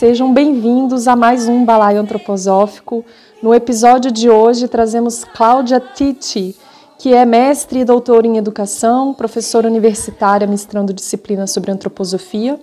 sejam bem-vindos a mais um Balaio Antroposófico. No episódio de hoje trazemos Cláudia Titi, que é mestre e doutora em educação, professora universitária ministrando disciplinas sobre antroposofia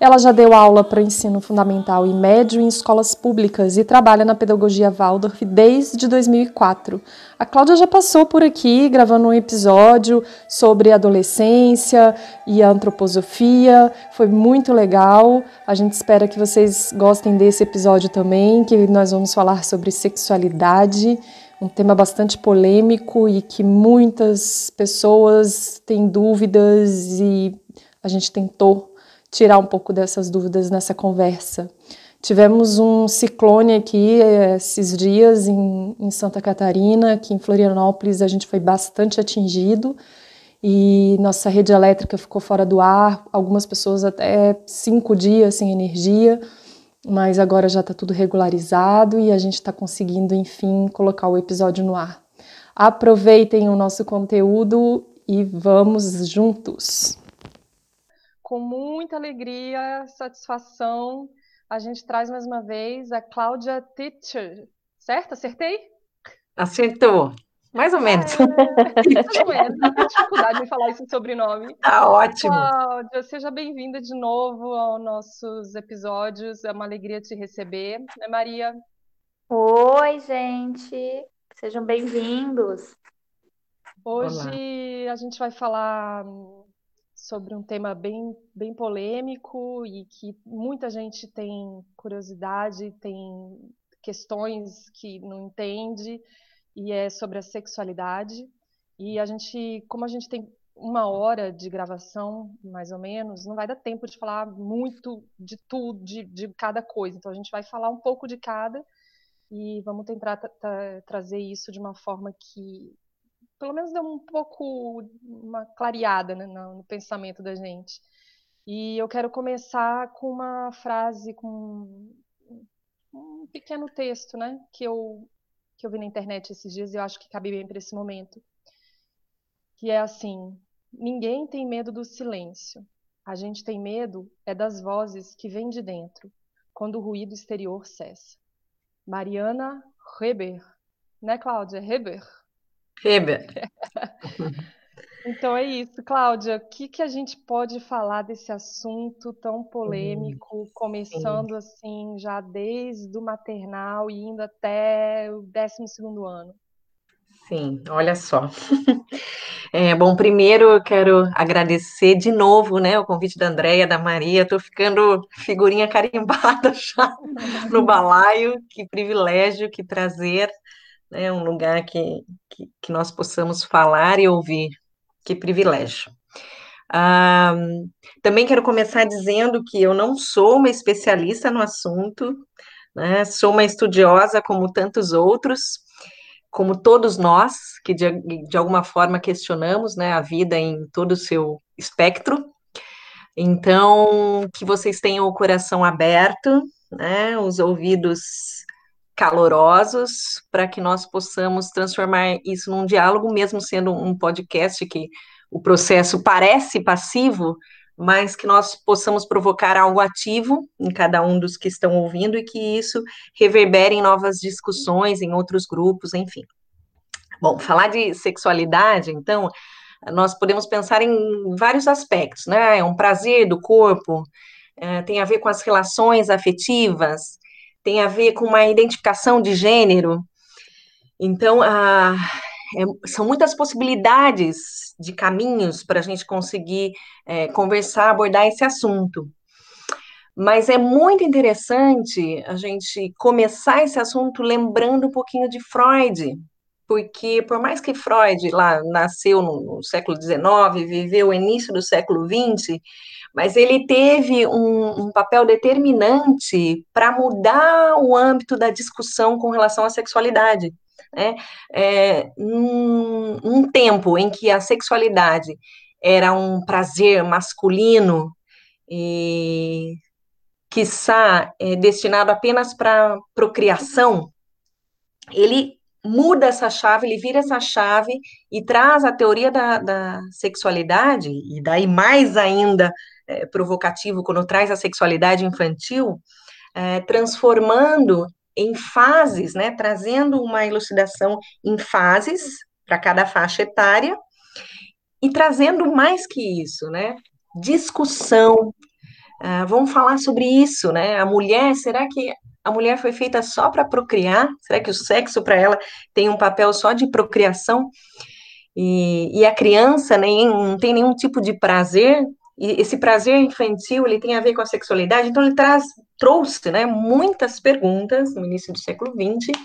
ela já deu aula para ensino fundamental e médio em escolas públicas e trabalha na pedagogia Waldorf desde 2004. A Cláudia já passou por aqui gravando um episódio sobre adolescência e antroposofia. Foi muito legal. A gente espera que vocês gostem desse episódio também, que nós vamos falar sobre sexualidade um tema bastante polêmico e que muitas pessoas têm dúvidas e a gente tentou tirar um pouco dessas dúvidas nessa conversa. Tivemos um ciclone aqui eh, esses dias em, em, Santa Catarina, que em Florianópolis a gente foi bastante atingido e nossa rede elétrica ficou fora do ar, algumas pessoas até cinco dias sem energia, mas agora já está tudo regularizado e a gente está conseguindo, enfim, colocar o episódio no ar. Aproveitem o nosso conteúdo e vamos juntos! Com muita alegria, satisfação, a gente traz mais uma vez a Cláudia Teacher, certo? Acertei? Acertou. Mais ou menos. É, mais ou menos. Tenho dificuldade em falar esse sobrenome. Tá ótimo. Cláudia, seja bem-vinda de novo aos nossos episódios. É uma alegria te receber. Né, Maria? Oi, gente. Sejam bem-vindos. Hoje Olá. a gente vai falar sobre um tema bem, bem polêmico e que muita gente tem curiosidade, tem questões que não entende, e é sobre a sexualidade. E a gente, como a gente tem uma hora de gravação, mais ou menos, não vai dar tempo de falar muito de tudo, de, de cada coisa. Então a gente vai falar um pouco de cada e vamos tentar trazer isso de uma forma que pelo menos deu um pouco uma clareada né, no, pensamento da gente. E eu quero começar com uma frase, com um pequeno texto, né, que eu que eu vi na internet esses dias e eu acho que cabe bem para esse momento. Que é assim: ninguém tem medo do silêncio. A gente tem medo é das vozes que vêm de dentro, quando o ruído exterior cessa. Mariana Reber, né, Cláudia? Reber. Weber. Então é isso, Cláudia. O que, que a gente pode falar desse assunto tão polêmico, começando assim já desde o maternal e indo até o 12 segundo ano? Sim, olha só. É, bom, primeiro eu quero agradecer de novo, né, o convite da Andréia, da Maria. Estou ficando figurinha carimbada já no balaio. Que privilégio, que prazer né, um lugar que, que, que, nós possamos falar e ouvir. Que privilégio. Ah, também quero começar dizendo que eu não sou uma especialista no assunto, né, sou uma estudiosa como tantos outros, como todos nós, que de, de alguma forma questionamos né, a vida em todo o seu espectro. Então, que vocês tenham o coração aberto, né, os ouvidos calorosos para que nós possamos transformar isso num diálogo, mesmo sendo um podcast que o processo parece passivo, mas que nós possamos provocar algo ativo em cada um dos que estão ouvindo e que isso reverbere em novas discussões, em outros grupos, enfim. Bom, falar de sexualidade, então, nós podemos pensar em vários aspectos, né? É um prazer do corpo, é, tem a ver com as relações afetivas, tem a ver com uma identificação de gênero. Então, a, é, são muitas possibilidades de caminhos para a gente conseguir é, conversar, abordar esse assunto. Mas é muito interessante a gente começar esse assunto lembrando um pouquinho de Freud, porque por mais que Freud lá nasceu no, no século XIX, viveu o início do século XX, mas ele teve um, um papel determinante para mudar o âmbito da discussão com relação à sexualidade. Né? É, num, tempo em que a sexualidade era um prazer masculino e quiçá é, destinado apenas para procriação, ele muda essa chave, ele vira essa chave e traz a teoria da, da sexualidade, e daí mais ainda é, provocativo quando traz a sexualidade infantil, é, transformando em fases, né, trazendo uma elucidação em fases para cada faixa etária e trazendo mais que isso, né, discussão. Uh, vamos falar sobre isso, né? A mulher, será que a mulher foi feita só para procriar? Será que o sexo para ela tem um papel só de procriação? E, e a criança nem, não tem nenhum tipo de prazer e esse prazer infantil, ele tem a ver com a sexualidade, então ele traz, trouxe, né, muitas perguntas no início do século XX,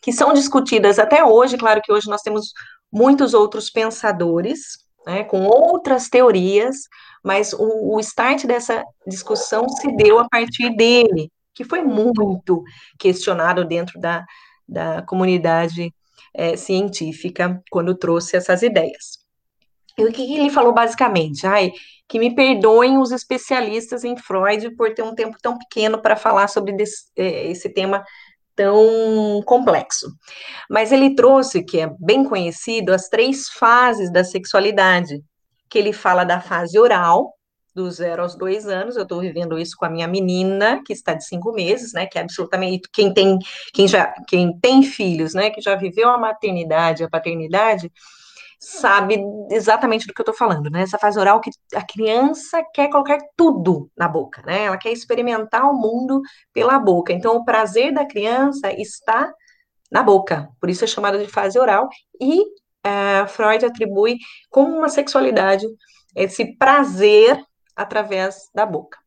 que são discutidas até hoje, claro que hoje nós temos muitos outros pensadores, né, com outras teorias, mas o, o start dessa discussão se deu a partir dele, que foi muito questionado dentro da, da comunidade é, científica quando trouxe essas ideias. E o que ele falou basicamente? Ai, que me perdoem os especialistas em Freud por ter um tempo tão pequeno para falar sobre desse, é, esse tema tão complexo. Mas ele trouxe, que é bem conhecido, as três fases da sexualidade, que ele fala da fase oral, do zero aos dois anos, eu estou vivendo isso com a minha menina, que está de cinco meses, né, que é absolutamente, quem tem, quem já, quem tem filhos, né, que já viveu a maternidade, a paternidade, sabe exatamente do que eu estou falando, né? Essa fase oral que a criança quer colocar tudo na boca, né? Ela quer experimentar o mundo pela boca. Então, o prazer da criança está na boca, por isso é chamada de fase oral. E uh, Freud atribui como uma sexualidade esse prazer através da boca.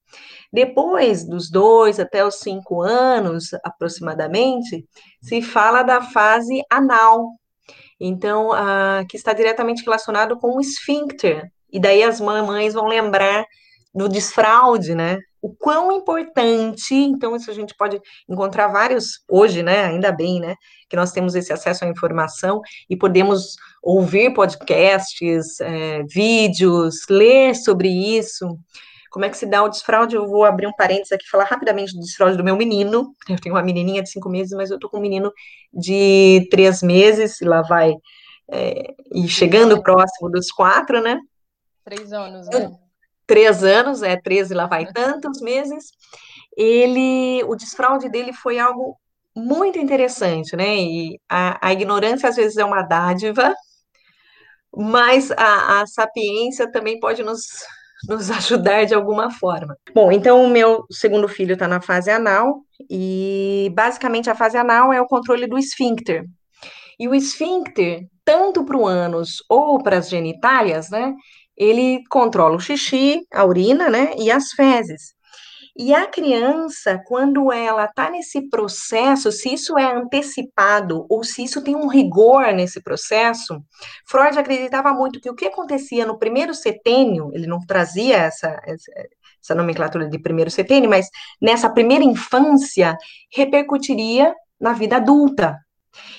Depois dos dois até os cinco anos, aproximadamente, se fala da fase anal, então, que está diretamente relacionado com o esfíncter. E daí as mamães vão lembrar do desfraude, né? O quão importante, então isso a gente pode encontrar vários, hoje, né, ainda bem, né, que nós temos esse acesso à informação e podemos ouvir podcasts, é, vídeos, ler sobre isso, como é que se dá o desfraude? Eu vou abrir um parênteses aqui, falar rapidamente do desfraude do meu menino. Eu tenho uma menininha de cinco meses, mas eu tô com um menino de três meses, e lá vai, é, e chegando próximo dos quatro, né? Três anos, né? Três anos, é, treze, lá vai tantos meses. Ele, o desfraude dele foi algo muito interessante, né? E a, a ignorância às vezes é uma dádiva, mas a, a sapiência também pode nos nos ajudar de alguma forma. Bom, então o meu segundo filho está na fase anal e basicamente a fase anal é o controle do esfíncter. E o esfíncter, tanto para o ânus ou para as genitálias, né, ele controla o xixi, a urina, né, e as fezes. E a criança, quando ela está nesse processo, se isso é antecipado ou se isso tem um rigor nesse processo, Freud acreditava muito que o que acontecia no primeiro setênio, ele não trazia essa, essa nomenclatura de primeiro setênio, mas nessa primeira infância, repercutiria na vida adulta.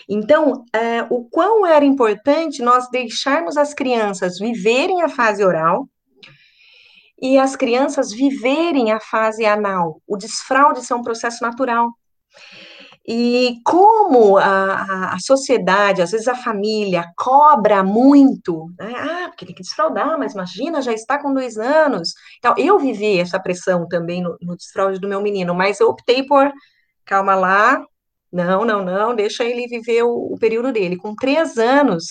Então, é, o quão era importante nós deixarmos as crianças viverem a fase oral, e as crianças viverem a fase anal. O desfraude é um processo natural. E como a, a, sociedade, às vezes a família, cobra muito, né? ah, porque tem que desfraudar, mas imagina, já está com dois anos. Então, eu vivi essa pressão também no, no desfraude do meu menino, mas eu optei por, calma lá, não, não, não, deixa ele viver o, o período dele. Com três anos,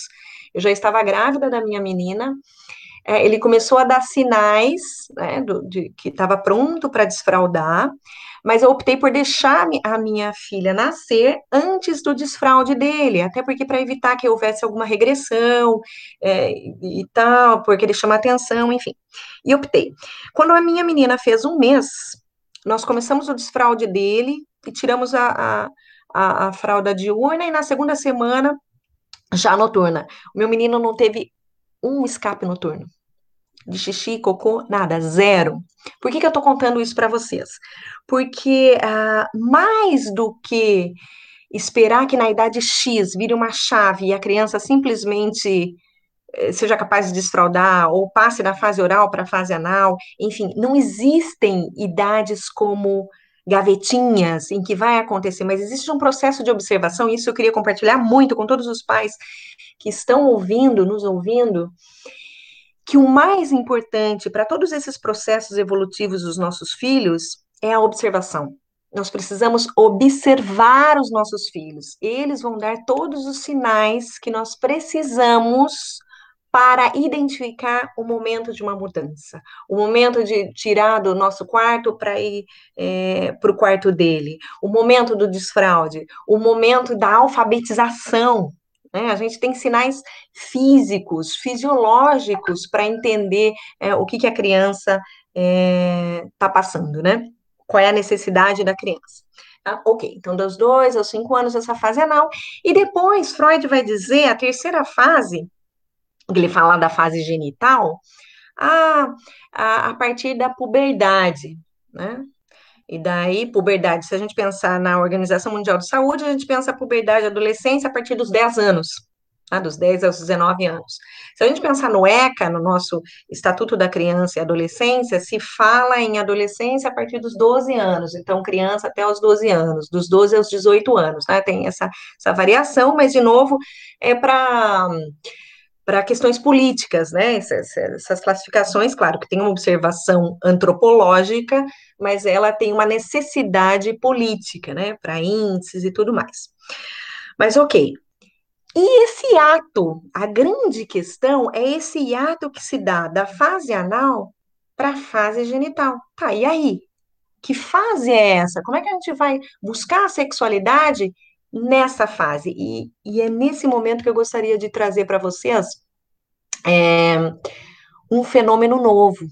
eu já estava grávida da minha menina, é, ele começou a dar sinais né, do, de, que estava pronto para desfraudar, mas eu optei por deixar a minha filha nascer antes do desfraude dele, até porque para evitar que houvesse alguma regressão é, e tal, porque ele chama atenção, enfim. E optei. Quando a minha menina fez um mês, nós começamos o desfraude dele e tiramos a, a, a, a fralda diurna, e na segunda semana, já noturna. O meu menino não teve um escape noturno de xixi, cocô, nada, zero. Por que, que eu tô contando isso para vocês? Porque ah, mais do que esperar que na idade X vire uma chave e a criança simplesmente eh, seja capaz de desfraudar ou passe da fase oral para a fase anal, enfim, não existem idades como gavetinhas em que vai acontecer, mas existe um processo de observação, e isso eu queria compartilhar muito com todos os pais que estão ouvindo, nos ouvindo, que o mais importante para todos esses processos evolutivos dos nossos filhos é a observação. Nós precisamos observar os nossos filhos. Eles vão dar todos os sinais que nós precisamos para identificar o momento de uma mudança, o momento de tirar do nosso quarto para ir é, para o quarto dele, o momento do desfraude, o momento da alfabetização né? A gente tem sinais físicos, fisiológicos, para entender é, o que, que a criança está é, passando, né? Qual é a necessidade da criança. Tá? Ok, então dos dois aos cinco anos, essa fase anal. E depois, Freud vai dizer a terceira fase, ele fala da fase genital, a, a, a partir da puberdade, né? E daí, puberdade, se a gente pensar na Organização Mundial de Saúde, a gente pensa a puberdade, adolescência, a partir dos 10 anos, tá? dos 10 aos 19 anos. Se a gente pensar no ECA, no nosso Estatuto da Criança e Adolescência, se fala em adolescência a partir dos 12 anos, então criança até os 12 anos, dos 12 aos 18 anos, né? Tem essa, essa variação, mas, de novo, é para para questões políticas, né? Essas, essas, classificações, claro, que tem uma observação antropológica, mas ela tem uma necessidade política, né? Para índices e tudo mais. Mas ok. E esse ato, a grande questão é esse ato que se dá da fase anal para a fase genital. Tá, e aí? Que fase é essa? Como é que a gente vai buscar a sexualidade nessa fase. E, e é nesse momento que eu gostaria de trazer para vocês é, um fenômeno novo.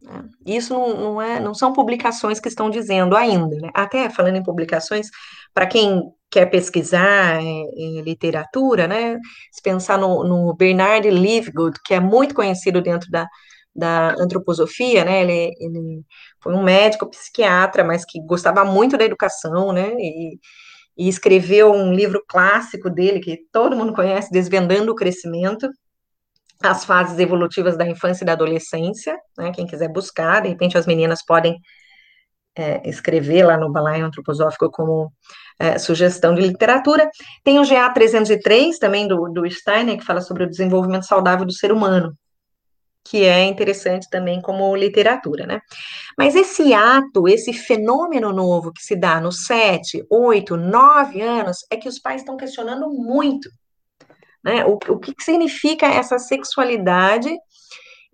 Né? Isso não, não, é, não são publicações que estão dizendo ainda. Né? Até falando em publicações, para quem quer pesquisar em, em, literatura, né? Se pensar no, no Bernard Livegood, que é muito conhecido dentro da, da antroposofia, né? Ele, ele foi um médico psiquiatra, mas que gostava muito da educação, né? E, e escreveu um livro clássico dele, que todo mundo conhece, Desvendando o Crescimento, as fases evolutivas da infância e da adolescência, né, quem quiser buscar, de repente as meninas podem é, escrever lá no Balaio Antroposófico como é, sugestão de literatura. Tem o GA 303, também do, do Steiner, que fala sobre o desenvolvimento saudável do ser humano, que é interessante também como literatura, né? Mas esse ato, esse fenômeno novo que se dá nos sete, oito, nove anos, é que os pais estão questionando muito, né? O, o que significa essa sexualidade,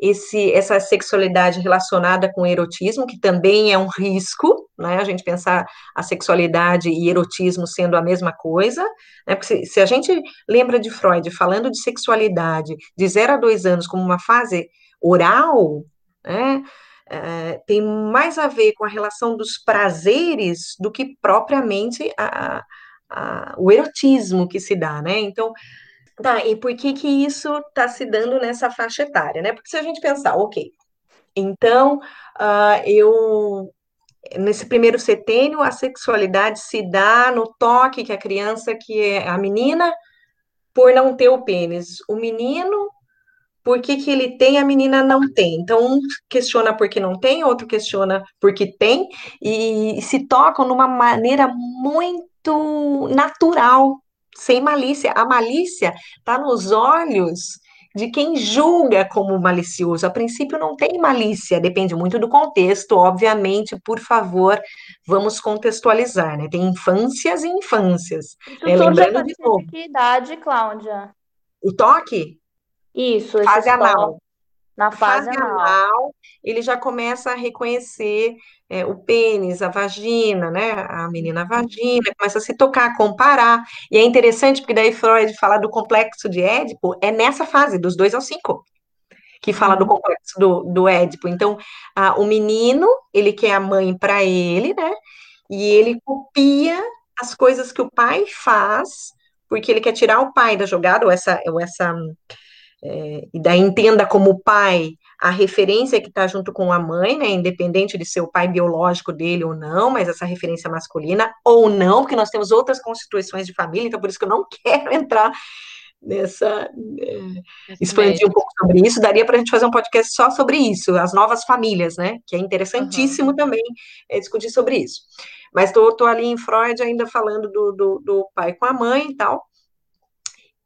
esse, essa sexualidade relacionada com erotismo, que também é um risco, né? A gente pensar a sexualidade e erotismo sendo a mesma coisa, né? Porque se, se a gente lembra de Freud falando de sexualidade de zero a dois anos como uma fase oral, né? É, tem mais a ver com a relação dos prazeres do que propriamente a, a, o erotismo que se dá, né? Então, tá, e por que que isso está se dando nessa faixa etária, né? Porque se a gente pensar, ok, então, uh, eu nesse primeiro setênio, a sexualidade se dá no toque que a criança, que é a menina, por não ter o pênis. O menino por que, que ele tem a menina não tem. Então, um questiona por que não tem, outro questiona por que tem, e se tocam numa maneira muito natural, sem malícia. A malícia está nos olhos de quem julga como malicioso. A princípio não tem malícia, depende muito do contexto, obviamente, por favor, vamos contextualizar, né? Tem infâncias e infâncias. Isso é, lembrando de novo. Que idade, Cláudia? O toque? Isso, fase anal. Na fase, fase anal. anal. Ele já começa a reconhecer é, o pênis, a vagina, né? A menina a vagina, começa a se tocar, comparar. E é interessante porque daí Freud fala do complexo de Édipo, é nessa fase, dos dois aos cinco, que fala do uhum. complexo do, do Édipo. Então, a, o menino, ele quer a mãe para ele, né? E ele copia as coisas que o pai faz, porque ele quer tirar o pai da jogada, ou essa, ou essa é, e daí entenda como pai a referência que está junto com a mãe, né, independente de ser o pai biológico dele ou não, mas essa referência masculina ou não, porque nós temos outras constituições de família, então por isso que eu não quero entrar nessa é, expandir um pouco sobre isso. Daria para a gente fazer um podcast só sobre isso, as novas famílias, né? Que é interessantíssimo uhum. também é, discutir sobre isso. Mas estou ali em Freud ainda falando do, do, do pai com a mãe e tal.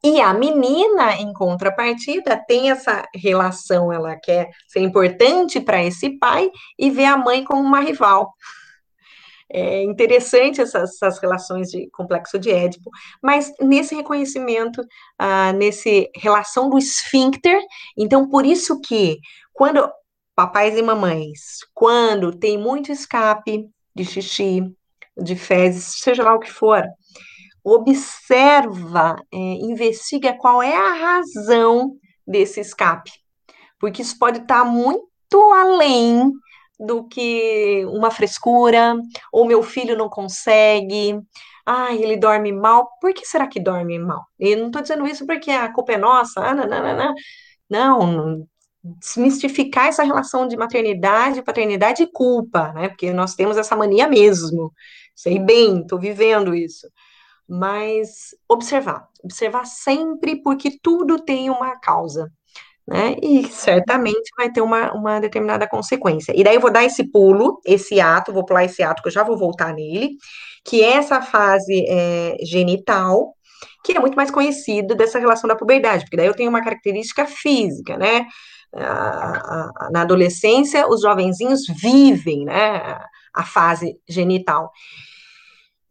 E a menina, em contrapartida, tem essa relação, ela quer ser importante para esse pai e vê a mãe como uma rival. É interessante essas, essas relações de complexo de Édipo, mas nesse reconhecimento, ah, nesse relação do esfíncter, então por isso que quando papais e mamães, quando tem muito escape de xixi, de fezes, seja lá o que for, observa, é, investiga qual é a razão desse escape, porque isso pode estar muito além do que uma frescura, ou meu filho não consegue, ah, ele dorme mal, por que será que dorme mal? E não estou dizendo isso porque a culpa é nossa, ah, não, não, não, não, desmistificar essa relação de maternidade, paternidade e culpa, né, porque nós temos essa mania mesmo, sei bem, estou vivendo isso, mas observar, observar sempre, porque tudo tem uma causa, né? E certamente vai ter uma, uma determinada consequência. E daí eu vou dar esse pulo, esse ato, vou pular esse ato, que eu já vou voltar nele, que é essa fase é, genital, que é muito mais conhecida dessa relação da puberdade, porque daí eu tenho uma característica física, né? Na adolescência, os jovenzinhos vivem, né? A fase genital.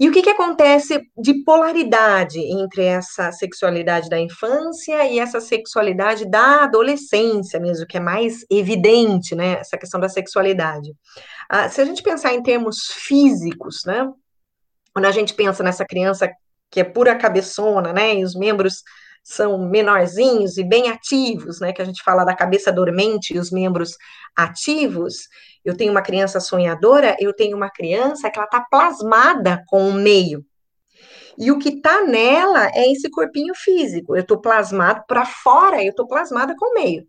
E o que, que acontece de polaridade entre essa sexualidade da infância e essa sexualidade da adolescência mesmo, que é mais evidente, né, essa questão da sexualidade. Ah, se a gente pensar em termos físicos, né, quando a gente pensa nessa criança que é pura cabeçona, né, e os membros são menorzinhos e bem ativos, né? Que a gente fala da cabeça dormente e os membros ativos. Eu tenho uma criança sonhadora, eu tenho uma criança que ela está plasmada com o meio. E o que está nela é esse corpinho físico. Eu estou plasmado para fora, eu estou plasmada com o meio.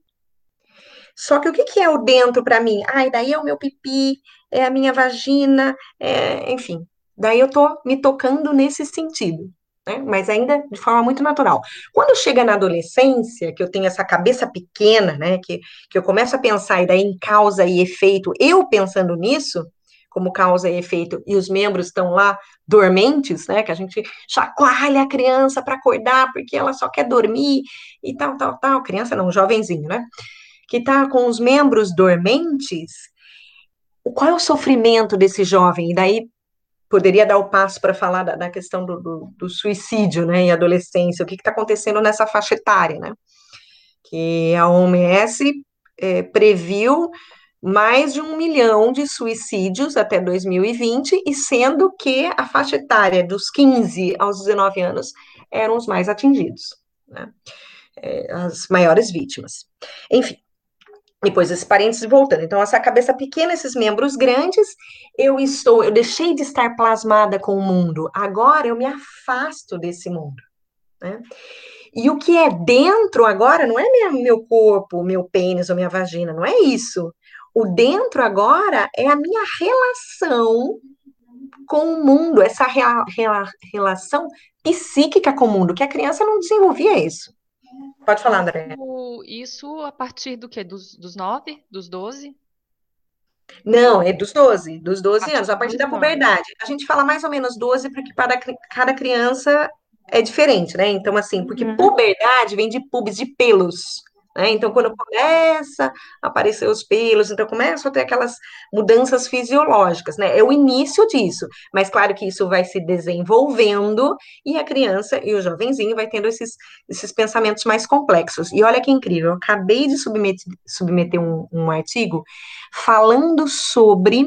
Só que o que, que é o dentro para mim? Ai, daí é o meu pipi, é a minha vagina, é, enfim. Daí eu estou me tocando nesse sentido né? Mas ainda de forma muito natural. Quando chega na adolescência, que eu tenho essa cabeça pequena, né? Que, que eu começo a pensar e daí em causa e efeito, eu pensando nisso, como causa e efeito, e os membros estão lá dormentes, né? Que a gente chacoalha a criança para acordar, porque ela só quer dormir e tal, tal, tal. Criança não, jovenzinho, né? Que tá com os membros dormentes. Qual é o sofrimento desse jovem? E daí poderia dar o passo para falar da, da questão do, do, do, suicídio, né, em adolescência, o que está acontecendo nessa faixa etária, né, que a OMS é, previu mais de um milhão de suicídios até 2020, e sendo que a faixa etária dos 15 aos 19 anos eram os mais atingidos, né, é, as maiores vítimas. Enfim, depois esse parênteses voltando. Então, essa cabeça pequena, esses membros grandes, eu estou, eu deixei de estar plasmada com o mundo. Agora eu me afasto desse mundo. Né? E o que é dentro agora não é meu corpo, meu pênis ou minha vagina, não é isso. O dentro agora é a minha relação com o mundo, essa rea, rea, relação psíquica com o mundo, que a criança não desenvolvia isso. Pode falar, André. Isso a partir do quê? Dos, dos 9? Dos 12? Não, é dos 12, dos 12 anos, a partir da puberdade. A gente fala mais ou menos 12, porque para cada criança é diferente, né? Então, assim, porque uhum. puberdade vem de pubis, de pelos, Né? Então, quando começa a aparecer os pelos, então começam a ter aquelas mudanças fisiológicas, né? É o início disso. Mas claro que isso vai se desenvolvendo e a criança e o jovenzinho vai tendo esses, esses pensamentos mais complexos. E olha que incrível, eu acabei de submeter, submeter um, um artigo falando sobre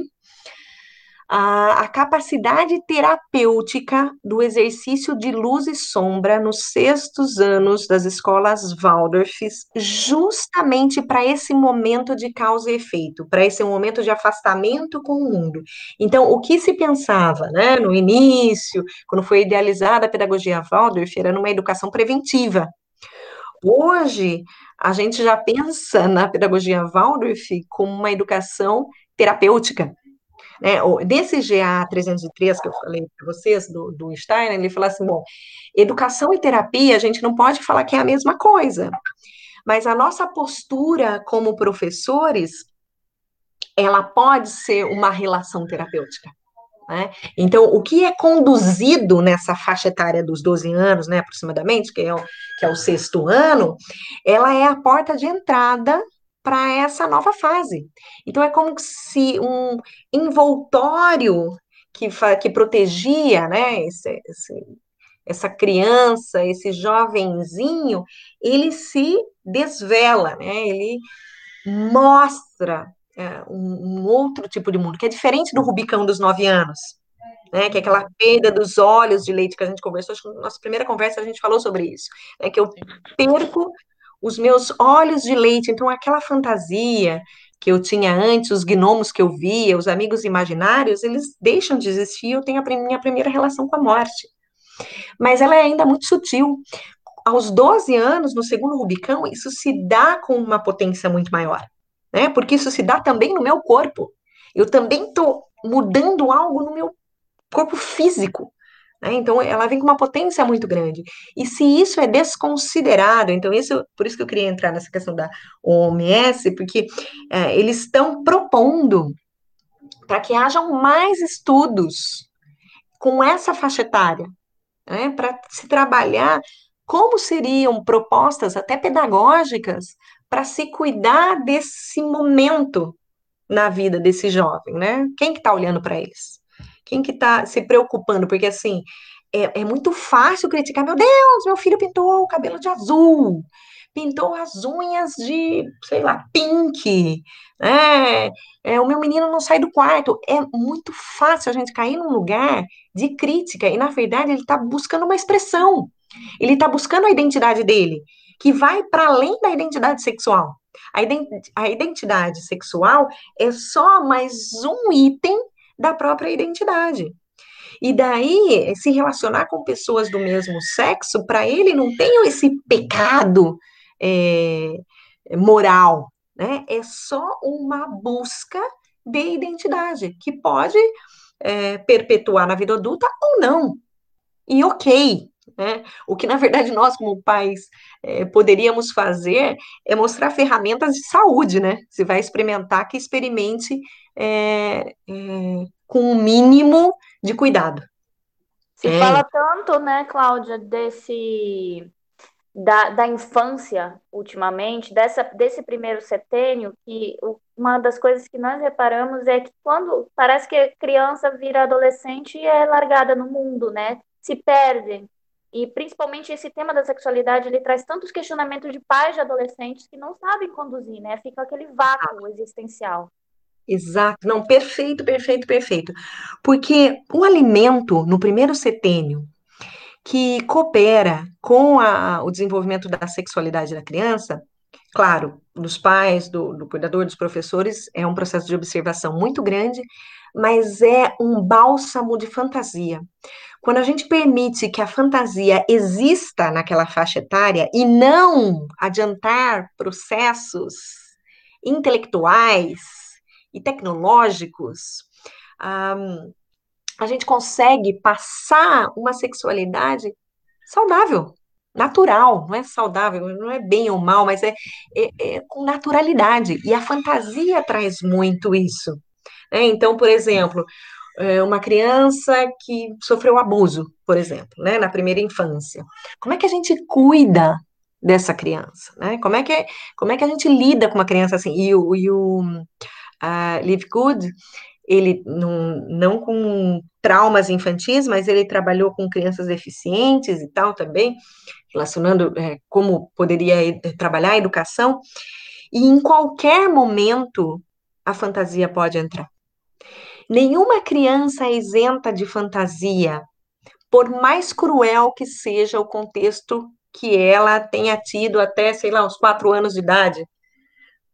a, a, capacidade terapêutica do exercício de luz e sombra nos sextos anos das escolas Waldorfs, justamente para esse momento de causa e efeito, para esse momento de afastamento com o mundo. Então, o que se pensava, né, no início, quando foi idealizada a pedagogia Waldorf, era numa educação preventiva. Hoje, a gente já pensa na pedagogia Waldorf como uma educação terapêutica, né, desse GA 303 que eu falei para vocês, do, do Steiner, ele fala assim: bom, educação e terapia, a gente não pode falar que é a mesma coisa, mas a nossa postura como professores, ela pode ser uma relação terapêutica. Né? Então, o que é conduzido nessa faixa etária dos 12 anos, né, aproximadamente, que é, o, que é o sexto ano, ela é a porta de entrada para essa nova fase. Então, é como se um envoltório que, que protegia né, esse, esse, essa criança, esse jovenzinho, ele se desvela, né, ele mostra é, um, um, outro tipo de mundo, que é diferente do Rubicão dos nove anos, né, que é aquela perda dos olhos de leite que a gente conversou, acho que na nossa primeira conversa a gente falou sobre isso, né, que eu perco os meus olhos de leite. Então, aquela fantasia que eu tinha antes, os gnomos que eu via, os amigos imaginários, eles deixam de existir. Eu tenho a minha primeira relação com a morte. Mas ela é ainda muito sutil. Aos 12 anos, no segundo Rubicão, isso se dá com uma potência muito maior, né? Porque isso se dá também no meu corpo. Eu também estou mudando algo no meu corpo físico. Né? Então, ela vem com uma potência muito grande. E se isso é desconsiderado, então, isso, por isso que eu queria entrar nessa questão da OMS, porque é, eles estão propondo para que hajam mais estudos com essa faixa etária, né? para se trabalhar como seriam propostas até pedagógicas para se cuidar desse momento na vida desse jovem, né? Quem que está olhando para eles? Quem que tá se preocupando? Porque, assim, é, é muito fácil criticar. Meu Deus, meu filho pintou o cabelo de azul pintou as unhas de, sei lá, pink, né? É, o meu menino não sai do quarto. É muito fácil a gente cair num lugar de crítica, e na verdade ele está buscando uma expressão, ele está buscando a identidade dele, que vai para além da identidade sexual. A, ident a identidade sexual é só mais um item da própria identidade. E daí, se relacionar com pessoas do mesmo sexo, para ele não tem esse pecado é, moral, né? É só uma busca de identidade, que pode é, perpetuar na vida adulta ou não. E ok, né? O que, na verdade, nós, como pais, é, poderíamos fazer é mostrar ferramentas de saúde, né? Se vai experimentar, que experimente é, é, com o um mínimo de cuidado. Se é. fala tanto, né, Cláudia, desse da, da infância ultimamente, dessa, desse primeiro setênio, que uma das coisas que nós reparamos é que quando parece que a criança vira adolescente e é largada no mundo, né? Se perde. E principalmente esse tema da sexualidade, ele traz tantos questionamentos de pais de adolescentes que não sabem conduzir, né? Fica aquele vácuo existencial. Exato, não, perfeito, perfeito, perfeito. Porque o alimento, no primeiro setênio, que coopera com a, o desenvolvimento da sexualidade da criança, claro, dos pais, do, do cuidador, dos professores, é um processo de observação muito grande, mas é um bálsamo de fantasia. Quando a gente permite que a fantasia exista naquela faixa etária e não adiantar processos intelectuais, e tecnológicos, um, a gente consegue passar uma sexualidade saudável, natural, não é saudável, não é bem ou mal, mas é, é, é com naturalidade. E a fantasia traz muito isso. Né? Então, por exemplo, é, uma criança que sofreu abuso, por exemplo, né, na primeira infância. Como é que a gente cuida dessa criança, né? Como é que, como é que a gente lida com uma criança assim? E o, e o uh, Live Good, ele não, não com traumas infantis, mas ele trabalhou com crianças deficientes e tal também, relacionando é, como poderia eh, trabalhar a educação, e em qualquer momento a fantasia pode entrar. Nenhuma criança é isenta de fantasia, por mais cruel que seja o contexto que ela tenha tido até, sei lá, os quatro anos de idade,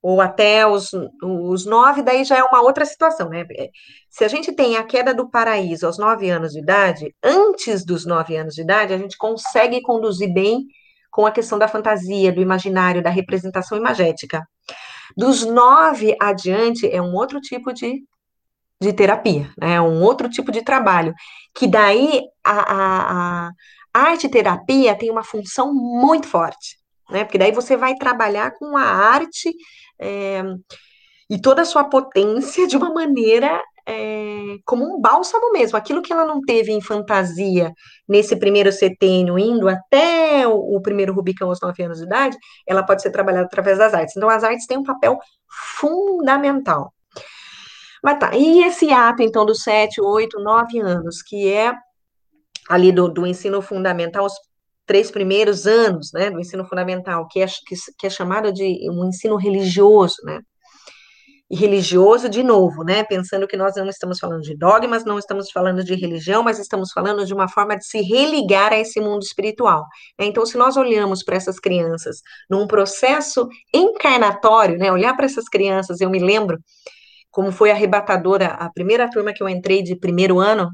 ou até os, os nove, daí já é uma outra situação, né? Se a gente tem a queda do paraíso aos nove anos de idade, antes dos nove anos de idade, a gente consegue conduzir bem com a questão da fantasia, do imaginário, da representação imagética. Dos nove adiante é um outro tipo de, de terapia, né? Um outro tipo de trabalho. Que daí a, a, a arte-terapia tem uma função muito forte, né? Porque daí você vai trabalhar com a arte é, e toda a sua potência de uma maneira é, como um bálsamo mesmo. Aquilo que ela não teve em fantasia nesse primeiro setênio, indo até o, o, primeiro Rubicão aos nove anos de idade, ela pode ser trabalhada através das artes. Então, as artes têm um papel fundamental. Mas tá, e esse ato, então, dos sete, oito, nove anos, que é ali do, do ensino fundamental, os três primeiros anos, né, do ensino fundamental, que é, que, que é chamado de um ensino religioso, né, e religioso de novo, né? Pensando que nós não estamos falando de dogmas, não estamos falando de religião, mas estamos falando de uma forma de se religar a esse mundo espiritual. Né? Então, se nós olhamos para essas crianças num processo encarnatório, né? Olhar para essas crianças, eu me lembro como foi arrebatadora a primeira turma que eu entrei de primeiro ano,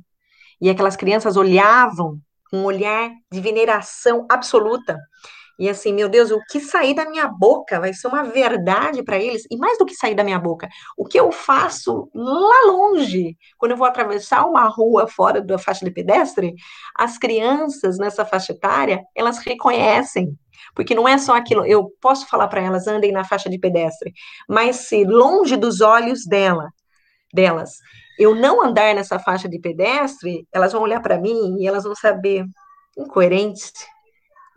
e aquelas crianças olhavam com um olhar de veneração absoluta. E assim, meu Deus, o que sair da minha boca vai ser uma verdade para eles. E mais do que sair da minha boca, o que eu faço lá longe, quando eu vou atravessar uma rua fora da faixa de pedestre, as crianças nessa faixa etária, elas reconhecem. Porque não é só aquilo, eu posso falar para elas, andem na faixa de pedestre, mas se longe dos olhos dela, delas, eu não andar nessa faixa de pedestre, elas vão olhar para mim e elas vão saber, incoerente,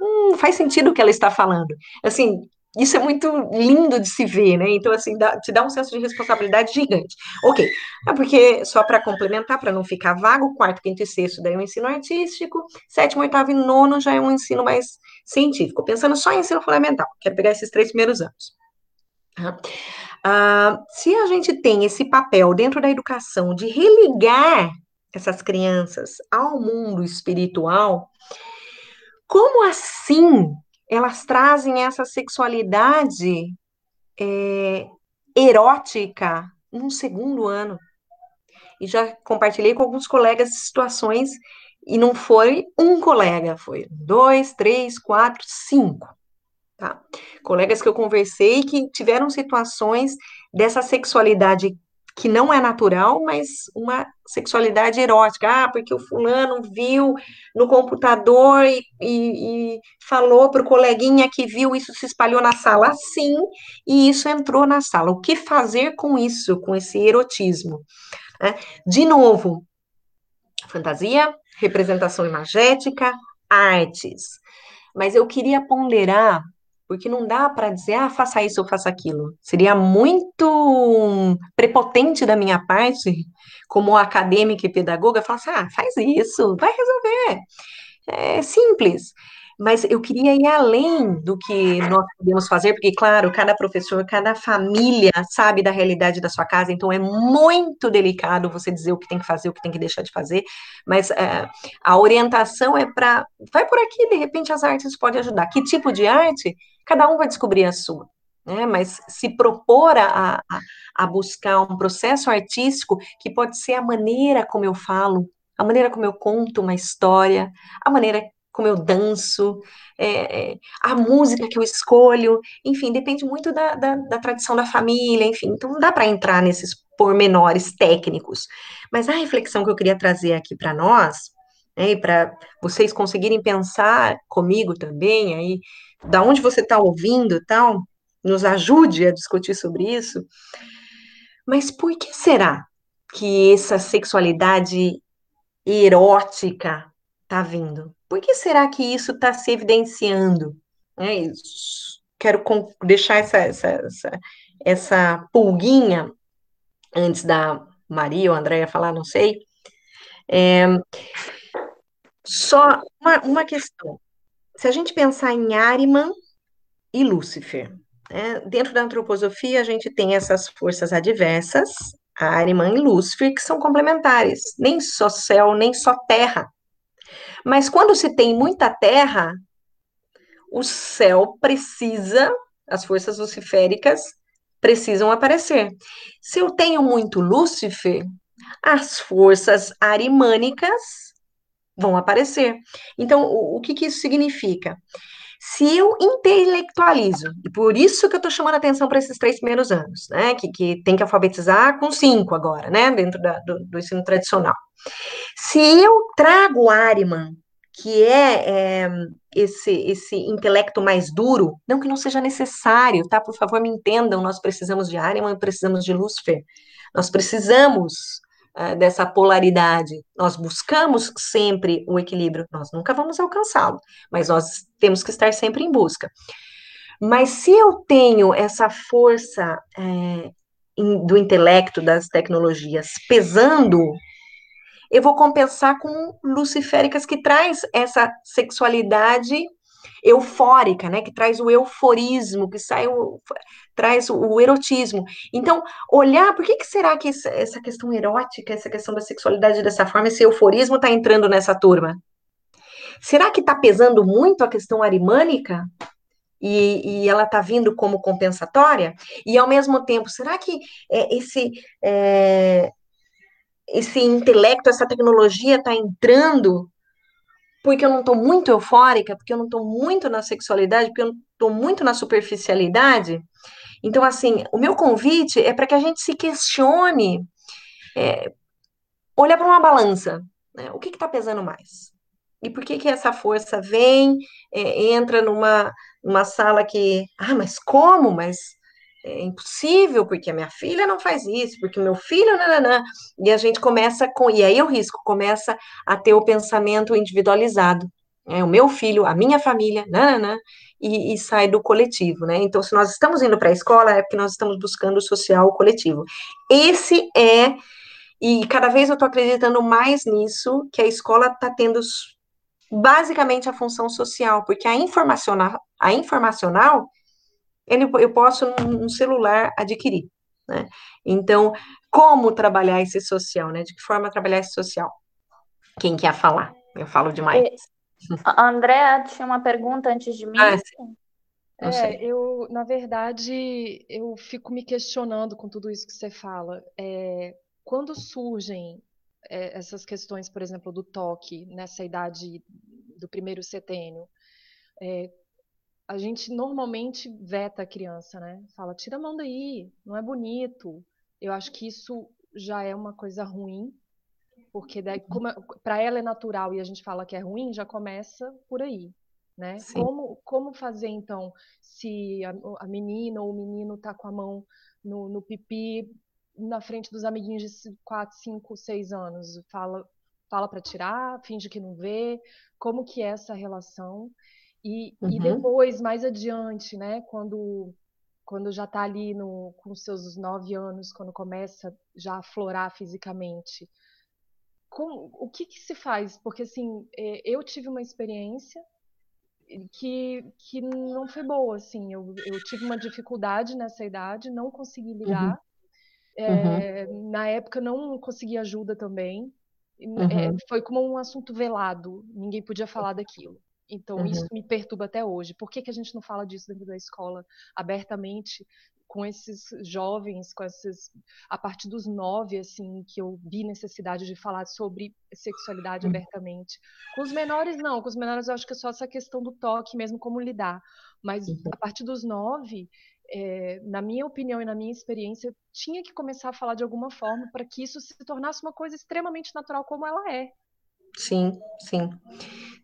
hum, faz sentido o que ela está falando. Assim, isso é muito lindo de se ver, né? Então, assim, dá, te dá um senso de responsabilidade gigante. Ok, é porque, só para complementar, para não ficar vago, quarto, quinto e sexto, daí é um ensino artístico, sétimo, oitavo e nono já é um ensino mais científico. Pensando só em ensino fundamental, quero pegar esses três primeiros anos. Uh, se a gente tem esse papel dentro da educação de religar essas crianças ao mundo espiritual, como assim elas trazem essa sexualidade é, erótica num segundo ano? E já compartilhei com alguns colegas situações, e não foi um colega, foi dois, três, quatro, cinco. Tá? Colegas que eu conversei que tiveram situações dessa sexualidade que não é natural, mas uma sexualidade erótica. Ah, porque o fulano viu no computador e, e, e falou para o coleguinha que viu, isso se espalhou na sala. Sim, e isso entrou na sala. O que fazer com isso, com esse erotismo? Né? De novo, fantasia, representação imagética, artes. Mas eu queria ponderar porque não dá para dizer, ah, faça isso ou faça aquilo. Seria muito prepotente da minha parte, como acadêmica e pedagoga, falar assim, ah, faz isso, vai resolver. É simples. Mas eu queria ir além do que nós podemos fazer, porque, claro, cada professor, cada família sabe da realidade da sua casa, então é muito delicado você dizer o que tem que fazer, o que tem que deixar de fazer, mas é, a orientação é para. Vai por aqui, de repente as artes podem ajudar. Que tipo de arte? Cada um vai descobrir a sua. Né, mas se propor a, a, a buscar um processo artístico que pode ser a maneira como eu falo, a maneira como eu conto uma história, a maneira como eu danço, é, é, a música que eu escolho, enfim, depende muito da, da, da tradição da família, enfim, então não dá para entrar nesses pormenores técnicos. Mas a reflexão que eu queria trazer aqui para nós, né, para vocês conseguirem pensar comigo também, aí, da onde você está ouvindo tal, nos ajude a discutir sobre isso. Mas por que será que essa sexualidade erótica está vindo? Por que será que isso está se evidenciando né, quero deixar essa, essa, essa, essa pulguinha antes da Maria ou Andréia falar, não sei. É, só uma, uma questão. Se a gente pensar em Ariman e Lúcifer, né, dentro da antroposofia a gente tem essas forças adversas, Ariman e Lúcifer, que são complementares, nem só céu, nem só terra. Mas quando se tem muita terra, o céu precisa, as forças luciféricas precisam aparecer. Se eu tenho muito Lúcifer, as forças arimânicas vão aparecer. Então, o, o que, que isso significa? Se eu intelectualizo, e por isso que eu estou chamando a atenção para esses três primeiros anos, né? Que, que tem que alfabetizar com cinco agora, né? Dentro da, do, do ensino tradicional. Se eu trago o Ariman que é, é, esse, esse intelecto mais duro, não que não seja necessário, tá? Por favor, me entendam, nós precisamos de Ariman, precisamos de Lúcifer, nós precisamos dessa polaridade, nós buscamos sempre o equilíbrio, nós nunca vamos alcançá-lo, mas nós temos que estar sempre em busca. Mas se eu tenho essa força é, do intelecto, das tecnologias, pesando eu vou compensar com luciféricas que traz essa sexualidade eufórica, né, que traz o euforismo, que sai o, traz o, o erotismo. Então, olhar, por que, que será que essa, essa questão erótica, essa questão da sexualidade dessa forma, esse euforismo está entrando nessa turma? Será que está pesando muito a questão arimânica? E, e, ela está vindo como compensatória, e ao mesmo tempo, será que é, esse é, esse intelecto, essa tecnologia está entrando porque eu não estou muito eufórica, porque eu não estou muito na sexualidade, porque eu não estou muito na superficialidade. Então, assim, o meu convite é para que a gente se questione, é, olhar para uma balança, né? o que está pesando mais? E por que que essa força vem, é, entra numa, numa sala que, ah, mas como? Mas é impossível, porque a minha filha não faz isso, porque meu filho, nananã. E a gente começa com, e aí o risco começa a ter o pensamento individualizado. É, o meu filho, a minha família, nananã, e, e sai do coletivo, né? Então, se nós estamos indo para a escola, é porque nós estamos buscando o social o coletivo. Esse é, e cada vez eu estou acreditando mais nisso, que a escola está tendo basicamente a função social, porque a informacional, a informacional ele, eu posso, num celular, adquirir. Né? Então, como trabalhar esse social, né? De que forma trabalhar esse social? Quem quer falar? Eu falo demais. E, Andréa tinha uma pergunta antes de mim. Ah, é, eu, na verdade, eu fico me questionando com tudo isso que você fala. É, quando surgem é, essas questões, por exemplo, do toque, nessa idade do primeiro setênio, é, a gente normalmente veta a criança, né? Fala, tira a mão daí, não é bonito. Eu acho que isso já é uma coisa ruim, porque daí, como para ela é natural e a gente fala que é ruim, já começa por aí, né? Como, como fazer então, se a, a, menina ou o menino tá com a mão no, no pipi na frente dos amiguinhos de 4, 5, 6 anos, fala fala para tirar, finge que não vê, como que é essa relação? E, uhum. e depois, mais adiante, né, quando, quando já está ali no, com seus nove anos, quando começa já a florar fisicamente, com, o que, que se faz? Porque, assim, é, eu tive uma experiência que, que não foi boa, assim, eu, eu tive uma dificuldade nessa idade, não consegui lidar, uhum. É, uhum. na época não consegui ajuda também, é, uhum. foi como um assunto velado, ninguém podia falar daquilo. Então, uhum. isso me perturba até hoje. Por que, que a gente não fala disso dentro da escola abertamente com esses jovens, com esses a partir dos nove, assim, que eu vi necessidade de falar sobre sexualidade uhum. abertamente. Com os menores não, com os menores eu acho que é só essa questão do toque mesmo como lidar. Mas uhum. a partir dos nove, é, na minha opinião e na minha experiência, tinha que começar a falar de alguma forma para que isso se tornasse uma coisa extremamente natural como ela é. Sim, sim.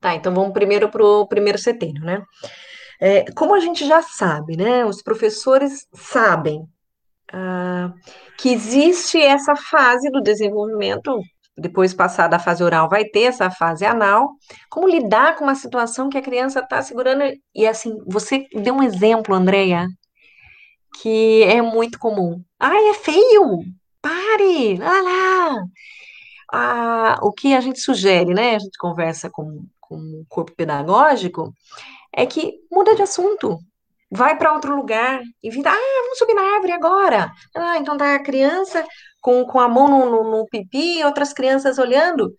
Tá, então vamos primeiro para o primeiro setembro, né? É, como a gente já sabe, né? Os professores sabem ah, que existe essa fase do desenvolvimento depois passar da fase oral, vai ter essa fase anal. Como lidar com uma situação que a criança está segurando? E assim, você deu um exemplo, Andréia, que é muito comum. Ai, é feio! Pare! Lá, lá! Ah, o que a gente sugere, né? A gente conversa com, com o corpo pedagógico, é que muda de assunto vai para outro lugar e vira, ah, vamos subir na árvore agora. Ah, então tá a criança com, com a mão no, no, no pipi e outras crianças olhando.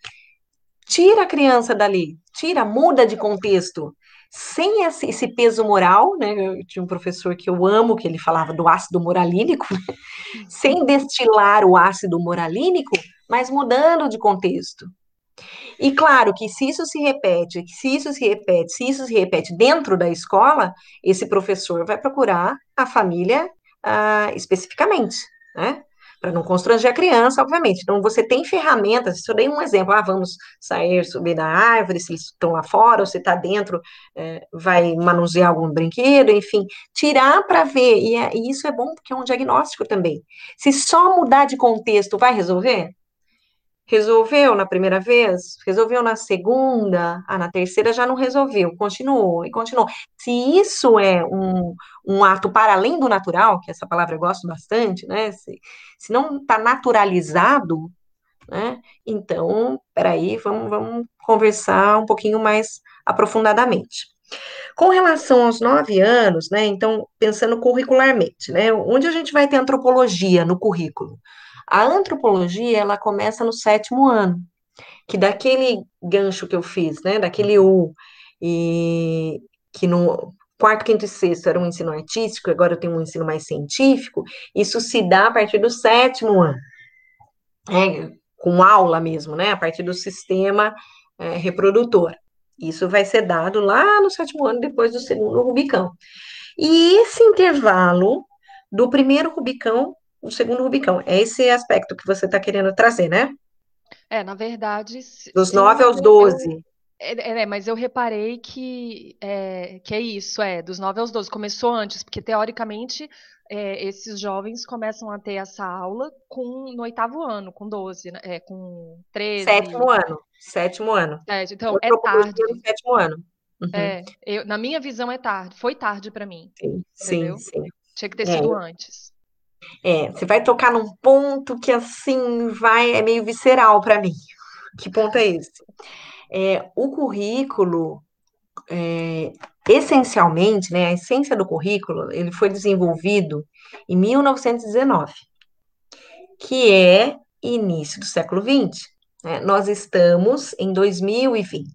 Tira a criança dali, tira, muda de contexto. Sem esse, esse peso moral, né? Eu tinha um professor que eu amo, que ele falava do ácido moralínico, né? sem destilar o ácido moralínico, mas mudando de contexto. E claro que se isso se repete, se isso se repete, se isso se repete dentro da escola, esse professor vai procurar a família ah, especificamente, né? Para não constranger a criança, obviamente. Então, você tem ferramentas, se eu dei um exemplo, ah, vamos sair, subir da árvore, se eles estão lá fora, ou se está dentro, é, vai manusear algum brinquedo, enfim, tirar para ver, e, é, e isso é bom porque é um diagnóstico também. Se só mudar de contexto vai resolver? Resolveu na primeira vez? Resolveu na segunda? Ah, na terceira já não resolveu. Continuou e continuou. Se isso é um, um ato para além do natural, que essa palavra eu gosto bastante, né? Se, se não está naturalizado, né? Então, peraí, vamos, vamos conversar um pouquinho mais aprofundadamente. Com relação aos nove anos, né? Então, pensando curricularmente, né? Onde a gente vai ter antropologia no currículo? A antropologia, ela começa no sétimo ano, que daquele gancho que eu fiz, né, daquele U, e que no quarto, quinto e sexto era um ensino artístico, agora eu tenho um ensino mais científico, isso se dá a partir do sétimo ano, é, com aula mesmo, né, a partir do sistema é, reprodutor. Isso vai ser dado lá no sétimo ano, depois do segundo Rubicão. E esse intervalo do primeiro Rubicão o segundo Rubicão. É esse aspecto que você está querendo trazer, né? É, na verdade. Dos 9 aos 12. É, é, é, mas eu reparei que é, que é isso, é, dos 9 aos 12. Começou antes, porque teoricamente é, esses jovens começam a ter essa aula com, no oitavo ano, com 12, né, é, com 13. Sétimo ano. Sétimo ano. É, então, é tarde. sétimo ano. Uhum. É, eu, na minha visão é tarde. Foi tarde para mim. Sim, sim, sim, Tinha que ter sido antes. É, você vai tocar num ponto que assim vai é meio visceral para mim. Que ponto é esse? É, o currículo, é, essencialmente, né, a essência do currículo, ele foi desenvolvido em 1919, que é início do século XX. Né? Nós estamos em 2020,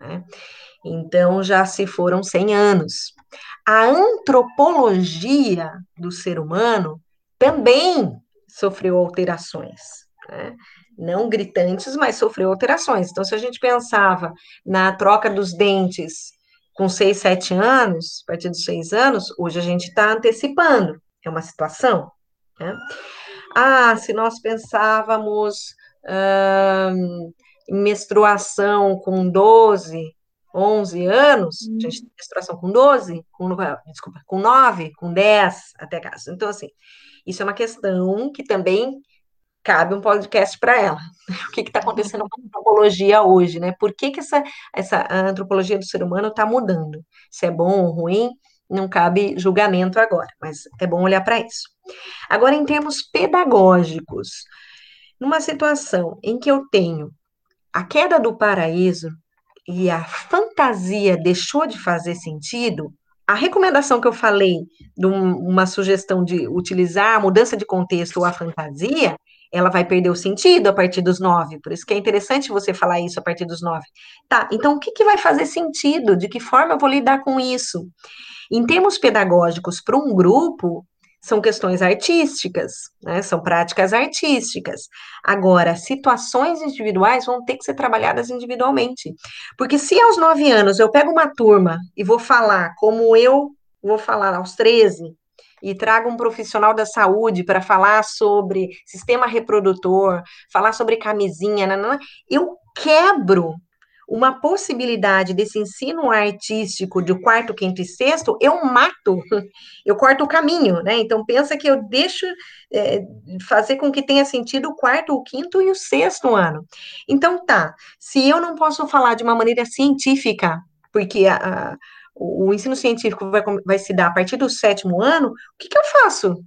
né? então já se foram 100 anos. A antropologia do ser humano também sofreu alterações, né? não gritantes, mas sofreu alterações. Então, se a gente pensava na troca dos dentes com seis, sete anos, a partir dos seis anos, hoje a gente está antecipando, é uma situação. Né? Ah, se nós pensávamos hum, menstruação com 12, 11 anos, hum. a gente tem menstruação com 12, com, desculpa, com 9, com 10 até caso. Então, assim, isso é uma questão que também cabe um podcast para ela. O que está acontecendo com a antropologia hoje, né? Por que, que essa, essa antropologia do ser humano está mudando? Se é bom ou ruim, não cabe julgamento agora, mas é bom olhar para isso. Agora, em termos pedagógicos, numa situação em que eu tenho a queda do paraíso e a fantasia deixou de fazer sentido, a recomendação que eu falei, de um, uma sugestão de utilizar a mudança de contexto ou a fantasia, ela vai perder o sentido a partir dos nove. Por isso que é interessante você falar isso a partir dos nove. Tá, então o que, que vai fazer sentido? De que forma eu vou lidar com isso? Em termos pedagógicos, para um grupo, são questões artísticas, né? São práticas artísticas. Agora, situações individuais vão ter que ser trabalhadas individualmente. Porque se aos nove anos eu pego uma turma e vou falar como eu vou falar aos 13, e trago um profissional da saúde para falar sobre sistema reprodutor, falar sobre camisinha, nanana, eu quebro uma possibilidade desse ensino artístico de quarto, quinto e sexto, eu mato, eu corto o caminho, né? Então, pensa que eu deixo é, fazer com que tenha sentido o quarto, o quinto e o sexto ano. Então, tá, se eu não posso falar de uma maneira científica, porque a, a, o, ensino científico vai, vai se dar a partir do sétimo ano, o que, que eu faço?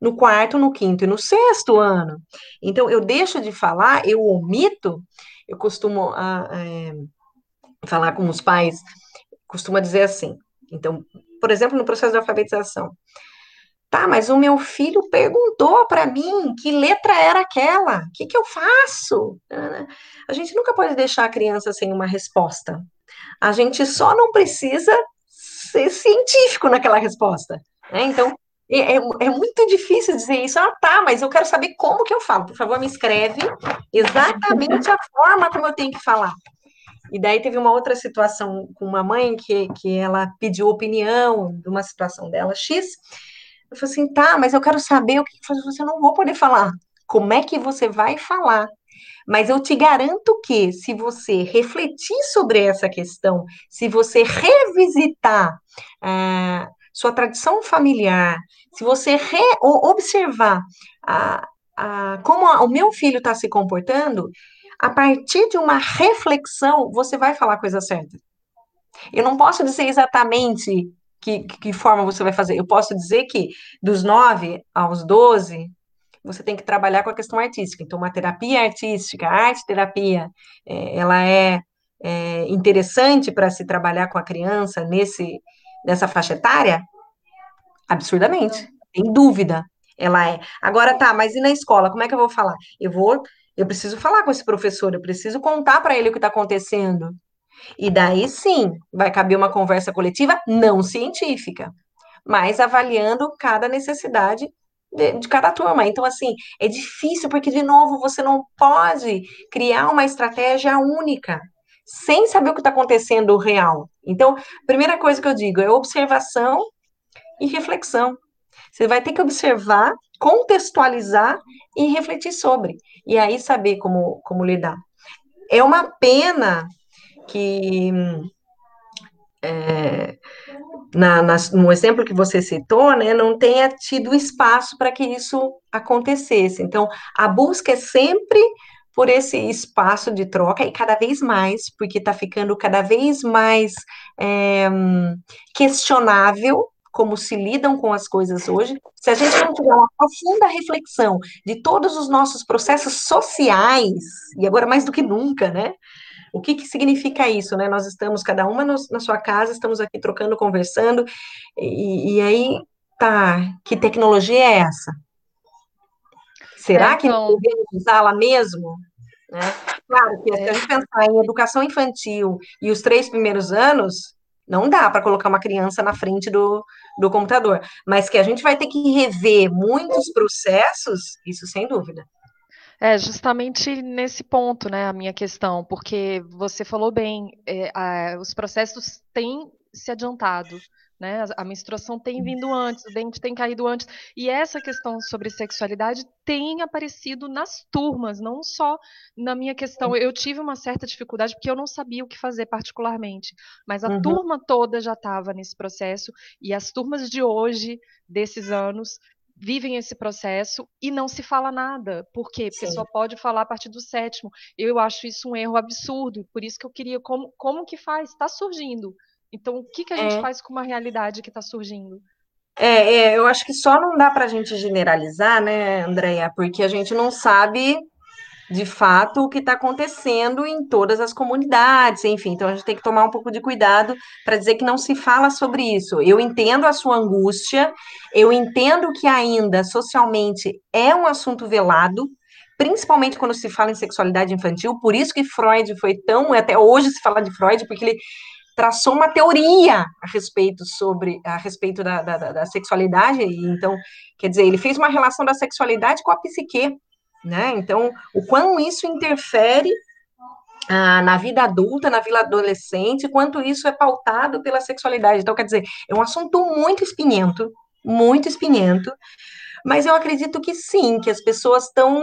no quarto, no quinto e no sexto ano. Então, eu deixo de falar, eu omito, eu costumo ah, é, falar com os pais, costuma dizer assim. Então, por exemplo, no processo de alfabetização. Tá, mas o meu filho perguntou para mim que letra era aquela, o que, que eu faço? A gente nunca pode deixar a criança sem uma resposta. A gente só não precisa ser científico naquela resposta. Né? Então, é, é, muito difícil dizer isso. Ah, tá, mas eu quero saber como que eu falo. Por favor, me escreve exatamente a forma como eu tenho que falar. E daí teve uma outra situação com uma mãe que, que ela pediu opinião de uma situação dela X. Eu falei assim, tá, mas eu quero saber o que você não vou poder falar. Como é que você vai falar? Mas eu te garanto que, se você refletir sobre essa questão, se você revisitar ah, sua tradição familiar, se você observar a, a, como a, o meu filho está se comportando, a partir de uma reflexão, você vai falar a coisa certa. Eu não posso dizer exatamente que, que forma você vai fazer. Eu posso dizer que dos 9 aos 12, você tem que trabalhar com a questão artística. Então, uma terapia artística, arte terapia, é, ela é, é interessante para se trabalhar com a criança nesse, nessa faixa etária? Absurdamente, sem dúvida. Ela é. Agora tá, mas e na escola? Como é que eu vou falar? Eu vou, eu preciso falar com esse professor, eu preciso contar para ele o que está acontecendo. E daí sim, vai caber uma conversa coletiva não científica, mas avaliando cada necessidade de, de, cada turma. Então, assim, é difícil, porque, de novo, você não pode criar uma estratégia única sem saber o que está acontecendo real. Então, primeira coisa que eu digo é observação e reflexão. Você vai ter que observar, contextualizar e refletir sobre. E aí saber como, como lidar. É uma pena que. É, na, na, no exemplo que você citou, né, não tenha tido espaço para que isso acontecesse. Então, a busca é sempre por esse espaço de troca e cada vez mais, porque está ficando cada vez mais é, questionável como se lidam com as coisas hoje, se a gente não tiver uma profunda reflexão de todos os nossos processos sociais, e agora mais do que nunca, né? O que, que significa isso, né? Nós estamos, cada uma no, na sua casa, estamos aqui trocando, conversando, e, e aí, tá, que tecnologia é essa? Será é, então... que devemos usá-la mesmo? Né? Claro que se a gente pensar em educação infantil e os três primeiros anos, não dá para colocar uma criança na frente do, do computador. Mas que a gente vai ter que rever muitos processos, isso sem dúvida. É justamente nesse ponto, né, a minha questão, porque você falou bem, é, a, os processos têm se adiantado, né? A menstruação tem vindo antes, o dente tem caído antes. E essa questão sobre sexualidade tem aparecido nas turmas, não só na minha questão. Eu tive uma certa dificuldade porque eu não sabia o que fazer particularmente, mas a uhum. turma toda já estava nesse processo e as turmas de hoje, desses anos, vivem esse processo e não se fala nada. Por quê? Porque Sim. só pode falar a partir do sétimo. Eu acho isso um erro absurdo, por isso que eu queria como como que faz? Está surgindo. Então, o que, que a gente é. faz com uma realidade que está surgindo? É, é, eu acho que só não dá para a gente generalizar, né, Andréia? Porque a gente não sabe de fato o que está acontecendo em todas as comunidades, enfim, então a gente tem que tomar um pouco de cuidado para dizer que não se fala sobre isso. Eu entendo a sua angústia, eu entendo que ainda socialmente é um assunto velado, principalmente quando se fala em sexualidade infantil, por isso que Freud foi tão, até hoje se fala de Freud, porque ele traçou uma teoria a respeito sobre a respeito da, da, da, sexualidade e então quer dizer ele fez uma relação da sexualidade com a psique né? Então o quão isso interfere ah, na vida adulta na vida adolescente quanto isso é pautado pela sexualidade. Então quer dizer é um assunto muito espinhento muito espinhento mas eu acredito que sim que as pessoas estão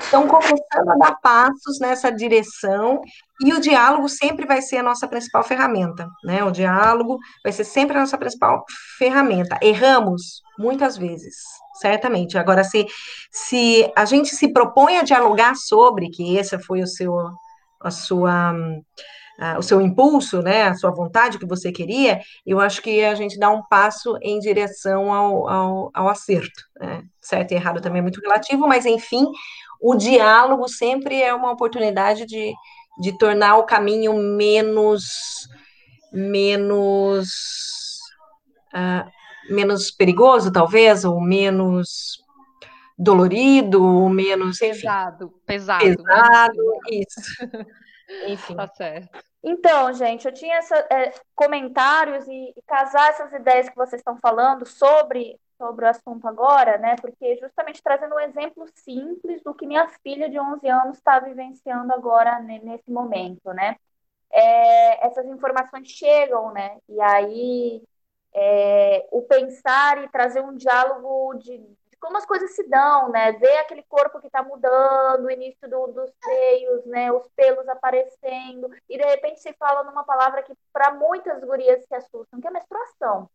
estão começando a dar passos nessa direção e o diálogo sempre vai ser a nossa principal ferramenta, né? O diálogo vai ser sempre a nossa principal ferramenta. Erramos muitas vezes, certamente. Agora, se, se a gente se propõe a dialogar sobre, que esse foi o seu, a sua, o seu impulso, né? A sua vontade que você queria, eu acho que a gente dá um passo em direção ao, ao, ao acerto. Né? Certo e errado também é muito relativo, mas enfim, o diálogo sempre é uma oportunidade de, de tornar o caminho menos menos uh, menos perigoso, talvez, ou menos dolorido, ou menos enfim, pesado, pesado, pesado, isso. enfim. Tá certo. Então, gente, eu tinha essa, é, comentários e, e casar essas ideias que vocês estão falando sobre sobre o assunto agora, né? Porque justamente trazendo um exemplo simples do que minha filha de 11 anos está vivenciando agora nesse momento, né? É, essas informações chegam, né? E aí é, o pensar e trazer um diálogo de, de, como as coisas se dão, né? Ver aquele corpo que está mudando, o início do, dos seios, né? Os pelos aparecendo e de repente se fala numa palavra que para muitas gurias se assustam, que é menstruação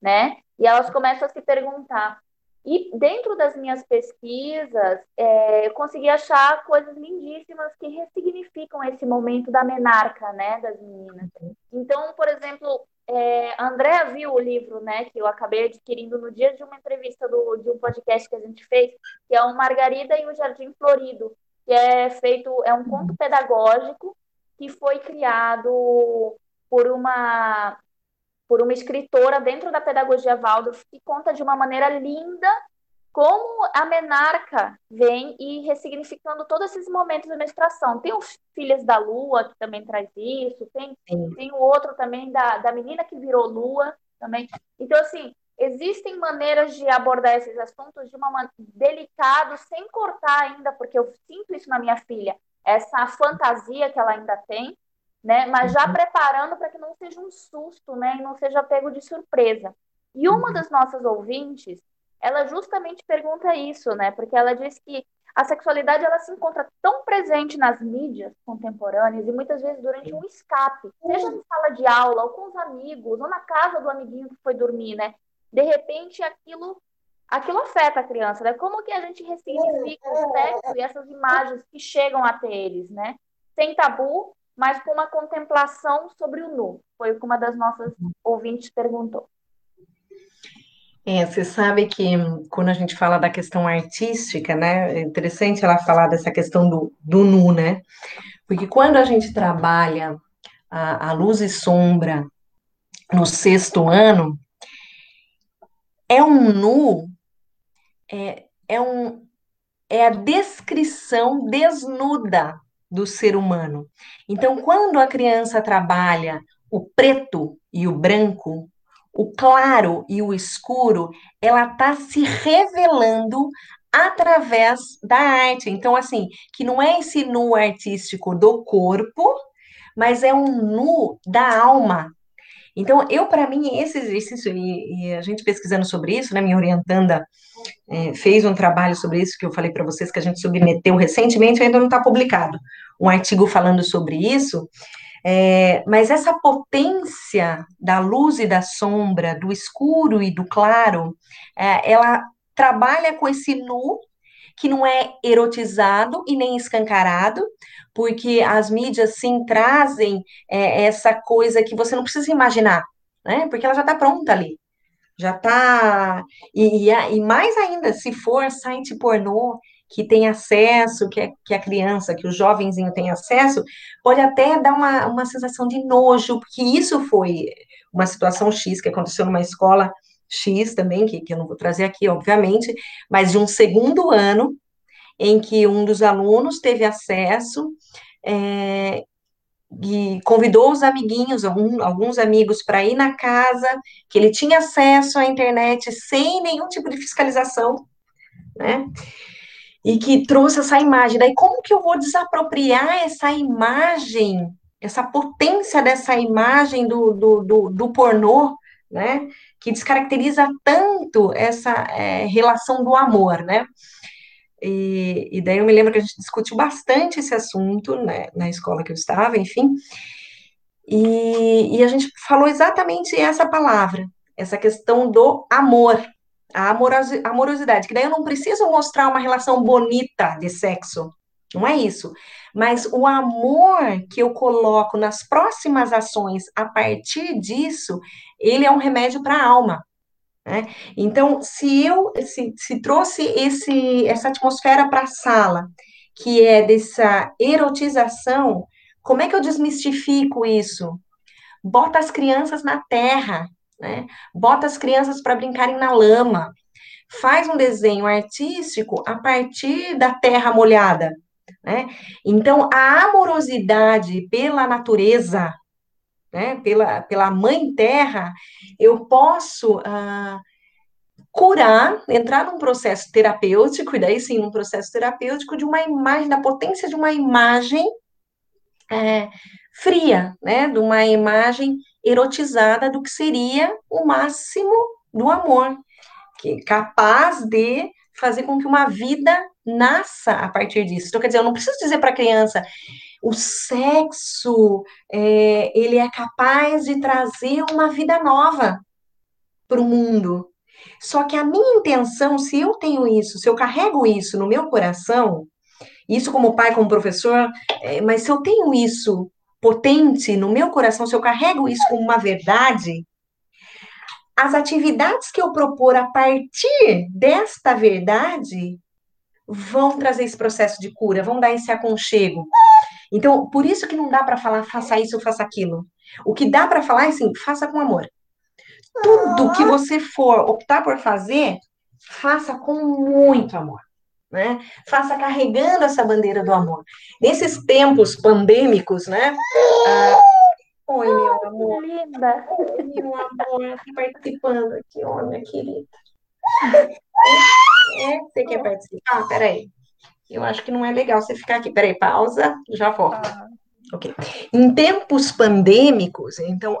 né? E elas começam a se perguntar. E dentro das minhas pesquisas, é, eu consegui achar coisas lindíssimas que ressignificam esse momento da menarca, né, das meninas. Então, por exemplo, é, a Andrea viu o livro, né, que eu acabei adquirindo no dia de uma entrevista do, de um podcast que a gente fez, que é o Margarida e o Jardim Florido, que é feito, é um conto pedagógico que foi criado por uma por uma escritora dentro da pedagogia Waldorf que conta de uma maneira linda como a menarca vem e ressignificando todos esses momentos da menstruação. Tem os Filhas da Lua, que também traz isso, tem, tem o outro também da, da menina que virou lua também. Então, assim, existem maneiras de abordar esses assuntos de uma maneira delicado, sem cortar ainda, porque eu sinto isso na minha filha, essa fantasia que ela ainda tem, né? Mas já uhum. preparando para que não seja um susto, né? E não seja pego de surpresa. E uma uhum. das nossas ouvintes, ela justamente pergunta isso, né? Porque ela diz que a sexualidade ela se encontra tão presente nas mídias contemporâneas e muitas vezes durante um escape, seja em sala de aula, ou com os amigos, ou na casa do amiguinho que foi dormir, né? De repente aquilo aquilo afeta a criança, né? Como que a gente ressignifica o sexo e essas imagens que chegam até eles, né? Sem tabu, mas com uma contemplação sobre o nu. Foi o que uma das nossas ouvintes perguntou. É, você sabe que quando a gente fala da questão artística, né, é interessante ela falar dessa questão do, do nu, né? Porque quando a gente trabalha a, a luz e sombra no sexto ano, é um nu, é, é, um, é a descrição desnuda do ser humano. Então, quando a criança trabalha o preto e o branco, o claro e o escuro, ela está se revelando através da arte. Então, assim, que não é esse nu artístico do corpo, mas é um nu da alma. Então, eu, para mim, esse exercício, e, e, a gente pesquisando sobre isso, né, minha orientanda é, fez um trabalho sobre isso, que eu falei para vocês que a gente submeteu recentemente, ainda não está publicado, um artigo falando sobre isso, é, mas essa potência da luz e da sombra, do escuro e do claro, é, ela trabalha com esse nu que não é erotizado e nem escancarado, porque as mídias sim trazem é, essa coisa que você não precisa imaginar, né? Porque ela já está pronta ali. Já está. E, e, e, mais ainda, se for site pornô que tem acesso, que, é, que a criança, que o jovenzinho tem acesso, pode até dar uma, uma sensação de nojo, porque isso foi uma situação X que aconteceu numa escola X também, que, que eu não vou trazer aqui, obviamente, mas de um segundo ano, em que um dos alunos teve acesso é, e convidou os amiguinhos, algum, alguns amigos, para ir na casa, que ele tinha acesso à internet sem nenhum tipo de fiscalização, né? E que trouxe essa imagem. Daí, como que eu vou desapropriar essa imagem, essa potência dessa imagem do, do, do, do pornô, né? Que descaracteriza tanto essa é, relação do amor, né? E, e, daí eu me lembro que a gente discutiu bastante esse assunto né, na escola que eu estava, enfim. E, e a gente falou exatamente essa palavra, essa questão do amor, a amorosidade, que daí eu não preciso mostrar uma relação bonita de sexo, não é isso. Mas o amor que eu coloco nas próximas ações a partir disso, ele é um remédio para a alma. Né? Então, se eu se, se trouxe esse, essa atmosfera para a sala, que é dessa erotização, como é que eu desmistifico isso? Bota as crianças na terra, né? Bota as crianças para brincarem na lama. Faz um desenho artístico a partir da terra molhada, né? Então, a amorosidade pela natureza, né, pela, pela mãe terra, eu posso ah, curar, entrar num processo terapêutico, e daí sim, num processo terapêutico de uma imagem, da potência de uma imagem é, fria, né, de uma imagem erotizada do que seria o máximo do amor, que capaz de fazer com que uma vida nasça a partir disso. Então, quer dizer, eu não preciso dizer para a criança, o sexo, é, ele é capaz de trazer uma vida nova para o mundo. Só que a minha intenção, se eu tenho isso, se eu carrego isso no meu coração, isso como pai, como professor, é, mas se eu tenho isso potente no meu coração, se eu carrego isso como uma verdade, as atividades que eu propor a partir desta verdade vão trazer esse processo de cura, vão dar esse aconchego. Então, por isso que não dá para falar faça isso ou faça aquilo. O que dá para falar é assim, faça com amor. Tudo que você for optar por fazer, faça com muito amor. Né? Faça carregando essa bandeira do amor. Nesses tempos pandêmicos, né? Ah, Oi, meu amor. Linda. Oi, meu amor, participando aqui, ó, minha querida. É, você quer participar? Peraí. Eu acho que não é legal você ficar aqui. Peraí, pausa, já volto. Ah. Ok. Em tempos pandêmicos, então,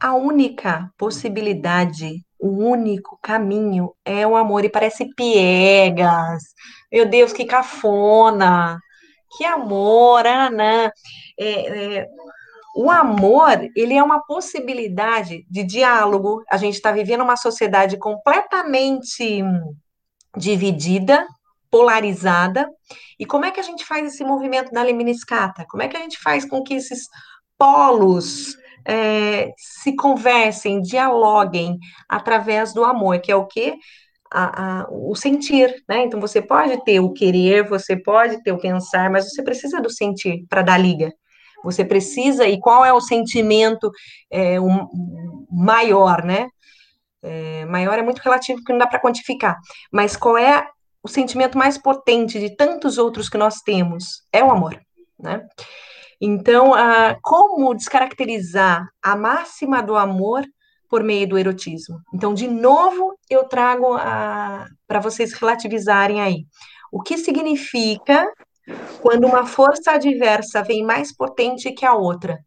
a única possibilidade, o único caminho é o amor. E parece piegas. Meu Deus, que cafona. Que amor, Ana. É, é, o amor, ele é uma possibilidade de diálogo. A gente está vivendo uma sociedade completamente dividida, polarizada. E como é que a gente faz esse movimento da Lemniscata? Como é que a gente faz com que esses polos é, se conversem, dialoguem através do amor, que é o a, o sentir, né? Então você pode ter o querer, você pode ter o pensar, mas você precisa do sentir para dar liga. Você precisa, e qual é o sentimento é, maior, né? É, maior é muito relativo, porque não dá para quantificar. Mas qual é o sentimento mais potente de tantos outros que nós temos? É o amor, né? Então, ah, como descaracterizar a máxima do amor por meio do erotismo? Então, de novo, eu trago para vocês relativizarem aí. O que significa quando uma força adversa vem mais potente que a outra.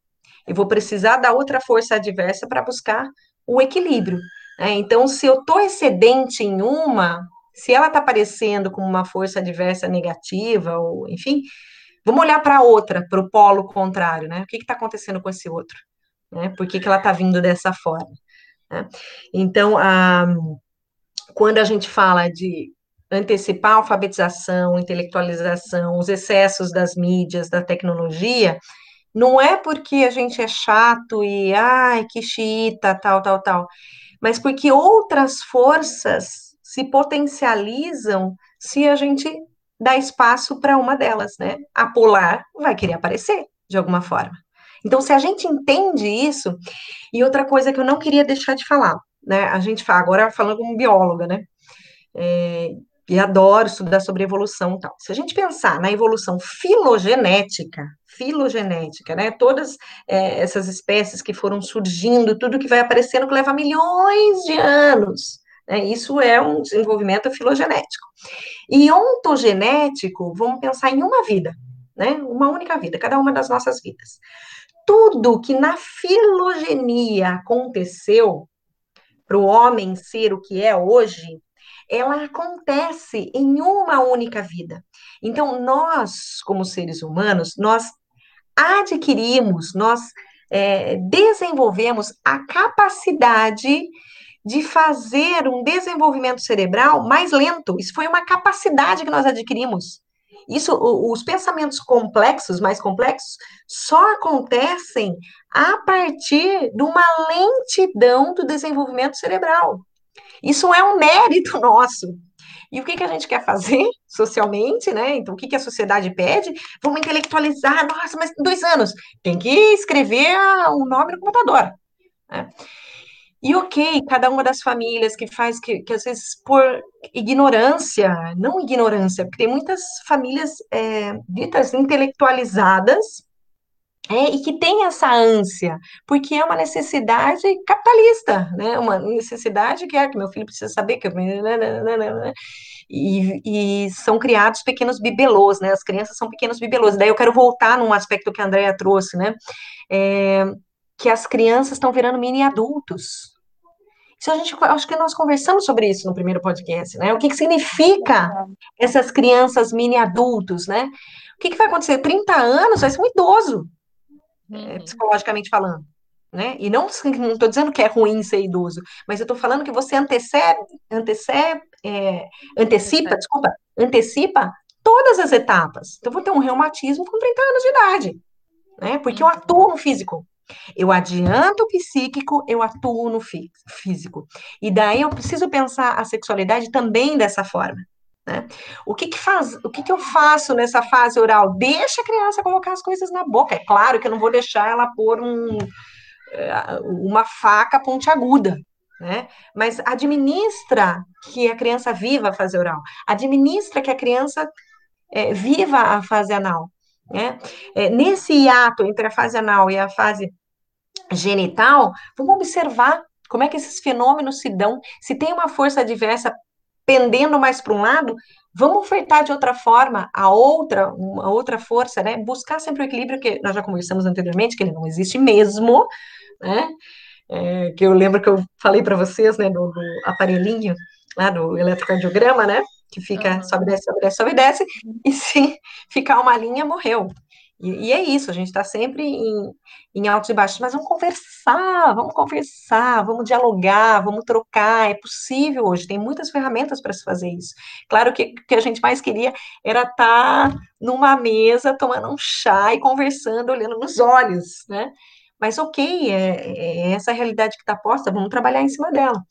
Eu vou precisar da outra força adversa para buscar o equilíbrio. Né? Então, se eu estou excedente em uma, se ela está aparecendo como uma força adversa negativa, ou enfim, vamos olhar para outra, para o polo contrário, né? O que está acontecendo com esse outro? Né? Por que, que ela está vindo dessa forma? Né? Então, a, quando a gente fala de antecipar a alfabetização, intelectualização, os excessos das mídias, da tecnologia, não é porque a gente é chato e, ai, que chita, tal, tal, tal, mas porque outras forças se potencializam se a gente dá espaço para uma delas, né? A polar vai querer aparecer de alguma forma. Então, se a gente entende isso, e outra coisa que eu não queria deixar de falar, né? A gente fala, agora falando como bióloga, né? É, e adoro estudar sobre evolução e tal. Se a gente pensar na evolução filogenética, filogenética, né? Todas é, essas espécies que foram surgindo, tudo que vai aparecendo que leva milhões de anos. Né? Isso é um desenvolvimento filogenético. E ontogenético, vamos pensar em uma vida, né? Uma única vida, cada uma das nossas vidas. Tudo que na filogenia aconteceu para o homem ser o que é hoje, ela acontece em uma única vida. Então, nós, como seres humanos, nós adquirimos, nós é, desenvolvemos a capacidade de fazer um desenvolvimento cerebral mais lento. Isso foi uma capacidade que nós adquirimos. Isso, os pensamentos complexos, mais complexos, só acontecem a partir de uma lentidão do desenvolvimento cerebral. Isso é um mérito nosso. E o que, que a gente quer fazer socialmente, né? Então, o que, que a sociedade pede? Vamos intelectualizar. Nossa, mas dois anos. Tem que escrever o um nome no computador. Né? E ok, cada uma das famílias que faz, que, que às vezes por ignorância, não ignorância, porque tem muitas famílias é, ditas intelectualizadas é, e que tem essa ânsia, porque é uma necessidade capitalista, né? Uma necessidade que é que meu filho precisa saber que eu... E, e, são criados pequenos bibelôs, né? As crianças são pequenos bibelôs. Daí eu quero voltar num aspecto que a Andrea trouxe, né? É, que as crianças estão virando mini adultos. Isso a gente, acho que nós conversamos sobre isso no primeiro podcast, né? O que, que significa essas crianças mini adultos, né? O que, que vai acontecer? 30 anos vai ser um idoso, é, uhum. psicologicamente falando. Né? E não estou dizendo que é ruim ser idoso, mas eu estou falando que você antecede, antecede, é, antecipa, desculpa, antecipa todas as etapas. Então, eu vou ter um reumatismo com 30 anos de idade, né? Porque eu uhum. atuo no físico. Eu adianto o psíquico, eu atuo no físico. E daí eu preciso pensar a sexualidade também dessa forma. Né? O que que faz, o que que eu faço nessa fase oral? Deixa a criança colocar as coisas na boca. É claro que eu não vou deixar ela pôr um, eh, uma faca pontiaguda, né? Mas administra que a criança viva a fase oral. Administra que a criança é, viva a fase anal. Né? É, nesse hiato entre a fase anal e a fase genital, vamos observar como é que esses fenômenos se dão. Se tem uma força adversa pendendo mais para um lado, vamos ofertar de outra forma a outra, uma outra força, né? Buscar sempre o equilíbrio que nós já conversamos anteriormente, que ele não existe mesmo, né? É, que eu lembro que eu falei para vocês, né, do, do, aparelhinho lá do eletrocardiograma, né? Que fica uhum. sobe, desce, sobe, desce, sobe, desce, e se ficar uma linha, morreu. E, e, é isso, a gente está sempre em, em altos e baixos, mas vamos conversar, vamos conversar, vamos dialogar, vamos trocar. É possível hoje, tem muitas ferramentas para se fazer isso. Claro que o que a gente mais queria era estar tá numa mesa, tomando um chá e conversando, olhando nos olhos, né? Mas ok, é, é essa realidade que está posta, vamos trabalhar em cima dela.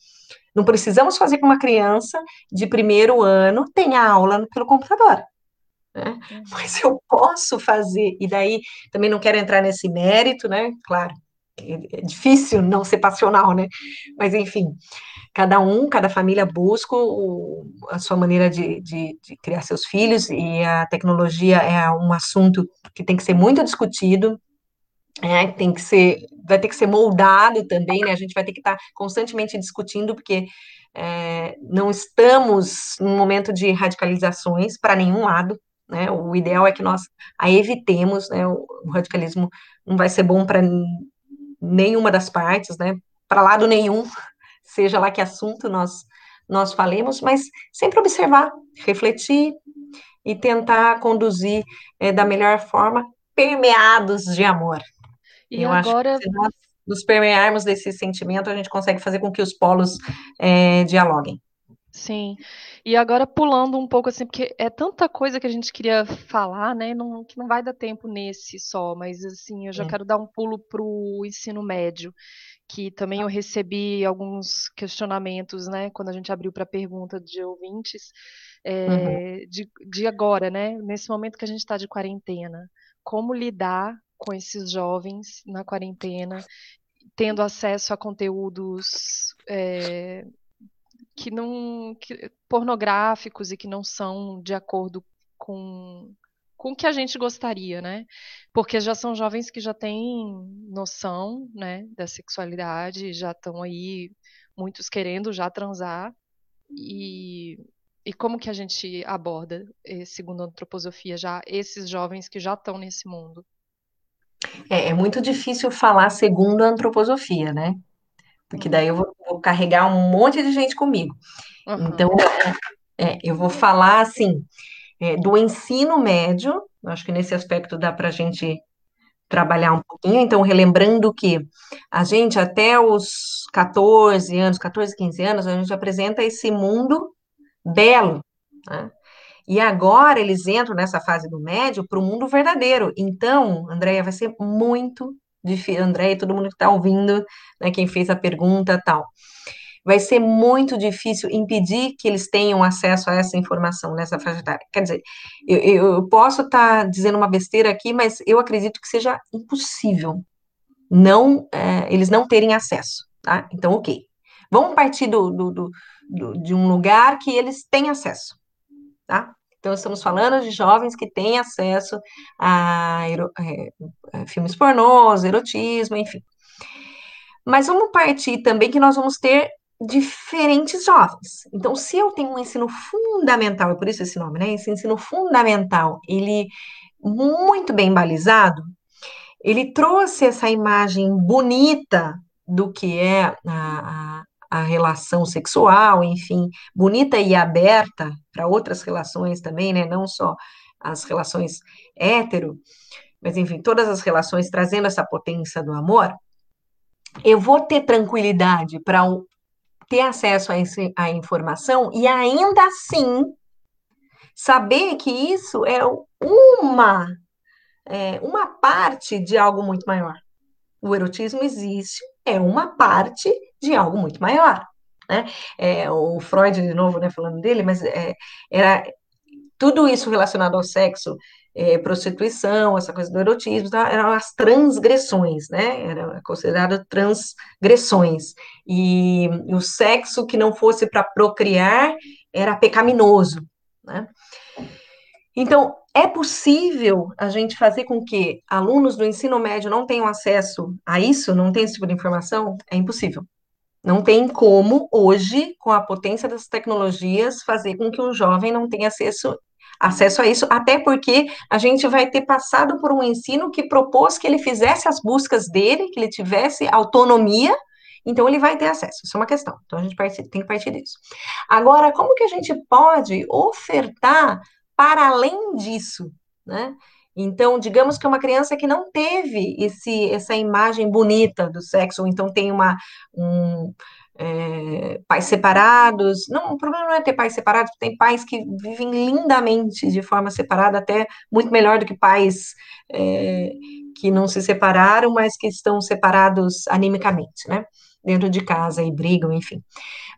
Não precisamos fazer com uma criança de primeiro ano tenha aula pelo computador né? Uhum. Mas eu posso fazer, e daí também não quero entrar nesse mérito, né? Claro, é difícil não ser passional, né? Mas enfim, cada um, cada família busca o, a sua maneira de, de, de, criar seus filhos, e a tecnologia é um assunto que tem que ser muito discutido, é, tem que ser, vai ter que ser moldado também, né? A gente vai ter que estar constantemente discutindo, porque é, não estamos num momento de radicalizações para nenhum lado, né? O ideal é que nós a evitemos, né? O, o radicalismo não vai ser bom para nenhuma das partes, né? Para lado nenhum, seja lá que assunto nós nós falemos, mas sempre observar, refletir e tentar conduzir é, da melhor forma, permeados de amor. E Eu agora acho que se nós nos permearmos desse sentimento, a gente consegue fazer com que os polos é, dialoguem. Sim. E agora pulando um pouco assim, porque é tanta coisa que a gente queria falar, né? Não, que não vai dar tempo nesse só, mas assim, eu já é. quero dar um pulo para o ensino médio, que também eu recebi alguns questionamentos, né? Quando a gente abriu para pergunta de ouvintes, é, uhum. de, de agora, né? Nesse momento que a gente está de quarentena, como lidar com esses jovens na quarentena, tendo acesso a conteúdos é, que não que, pornográficos e que não são de acordo com com o que a gente gostaria, né? Porque já são jovens que já têm noção, né, da sexualidade, já estão aí muitos querendo já transar e e como que a gente aborda, segundo a antroposofia, já esses jovens que já estão nesse mundo? É, é muito difícil falar segundo a antroposofia, né? Porque daí eu vou, vou carregar um monte de gente comigo. Uhum. Então, é, eu vou falar assim é, do ensino médio. Acho que nesse aspecto dá para a gente trabalhar um pouquinho. Então, relembrando que a gente, até os 14 anos, 14, 15 anos, a gente apresenta esse mundo belo. Né? E agora eles entram nessa fase do médio para o mundo verdadeiro. Então, Andréia, vai ser muito difícil. Andréia e todo mundo que está ouvindo, né, quem fez a pergunta tal vai ser muito difícil impedir que eles tenham acesso a essa informação nessa faixa etária. Quer dizer, eu, eu posso estar tá dizendo uma besteira aqui, mas eu acredito que seja impossível não é, eles não terem acesso, tá? Então, ok. Vamos partir do, do, do, do, de um lugar que eles têm acesso, tá? Então, estamos falando de jovens que têm acesso a, a, a filmes pornôs, erotismo, enfim. Mas vamos partir também que nós vamos ter diferentes jovens. Então, se eu tenho um ensino fundamental, é por isso esse nome, né? Esse ensino fundamental, ele muito bem balizado, ele trouxe essa imagem bonita do que é a, a relação sexual, enfim, bonita e aberta para outras relações também, né? Não só as relações hétero, mas enfim, todas as relações trazendo essa potência do amor. Eu vou ter tranquilidade para ter acesso a, esse, a informação e ainda assim saber que isso é uma, é uma parte de algo muito maior. O erotismo existe, é uma parte de algo muito maior. Né? É, o Freud, de novo, né, falando dele, mas é, era tudo isso relacionado ao sexo é, prostituição, essa coisa do erotismo, tá? eram as transgressões, né? Era considerado transgressões. E o sexo que não fosse para procriar era pecaminoso, né? Então, é possível a gente fazer com que alunos do ensino médio não tenham acesso a isso, não tenham esse tipo de informação? É impossível. Não tem como, hoje, com a potência das tecnologias, fazer com que um jovem não tenha acesso acesso a isso, até porque a gente vai ter passado por um ensino que propôs que ele fizesse as buscas dele, que ele tivesse autonomia, então ele vai ter acesso. Isso é uma questão. Então a gente tem que partir disso. Agora, como que a gente pode ofertar para além disso, né? Então, digamos que uma criança que não teve esse, essa imagem bonita do sexo, ou então tem uma, um, é, pais separados. Não, o problema não é ter pais separados, tem pais que vivem lindamente de forma separada, até muito melhor do que pais é, que não se separaram, mas que estão separados animicamente, né? Dentro de casa e brigam, enfim.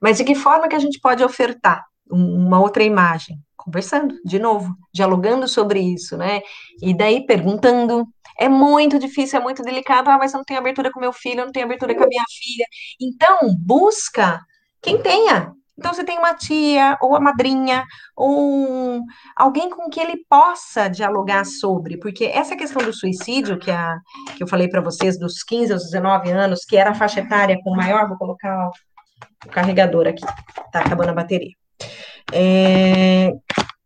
Mas de que forma que a gente pode ofertar uma outra imagem? Conversando, de novo, dialogando sobre isso, né? E daí perguntando, é muito difícil, é muito delicado. Ah, mas eu não tenho abertura com meu filho, eu não tenho abertura com a minha filha. Então, busca quem tenha. Então, você tem uma tia, ou a madrinha, ou alguém com que ele possa dialogar sobre, porque essa questão do suicídio, que, a, que eu falei para vocês, dos 15 aos 19 anos, que era a faixa etária com maior, vou colocar o carregador aqui, tá acabando a bateria. É,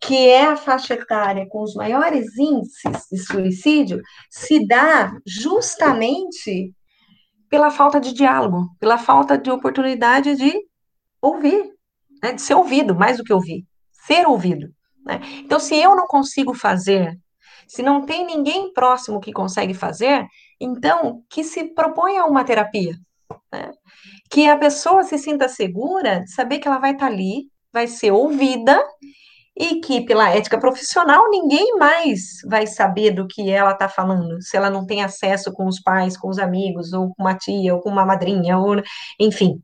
que é a faixa etária com os maiores índices de suicídio, se dá justamente pela falta de diálogo, pela falta de oportunidade de ouvir, né, de ser ouvido, mais do que ouvir, ser ouvido. Né? Então, se eu não consigo fazer, se não tem ninguém próximo que consegue fazer, então que se proponha uma terapia. Né? Que a pessoa se sinta segura de saber que ela vai estar ali, vai ser ouvida e que, pela ética profissional, ninguém mais vai saber do que ela está falando, se ela não tem acesso com os pais, com os amigos, ou com uma tia, ou com uma madrinha, ou enfim.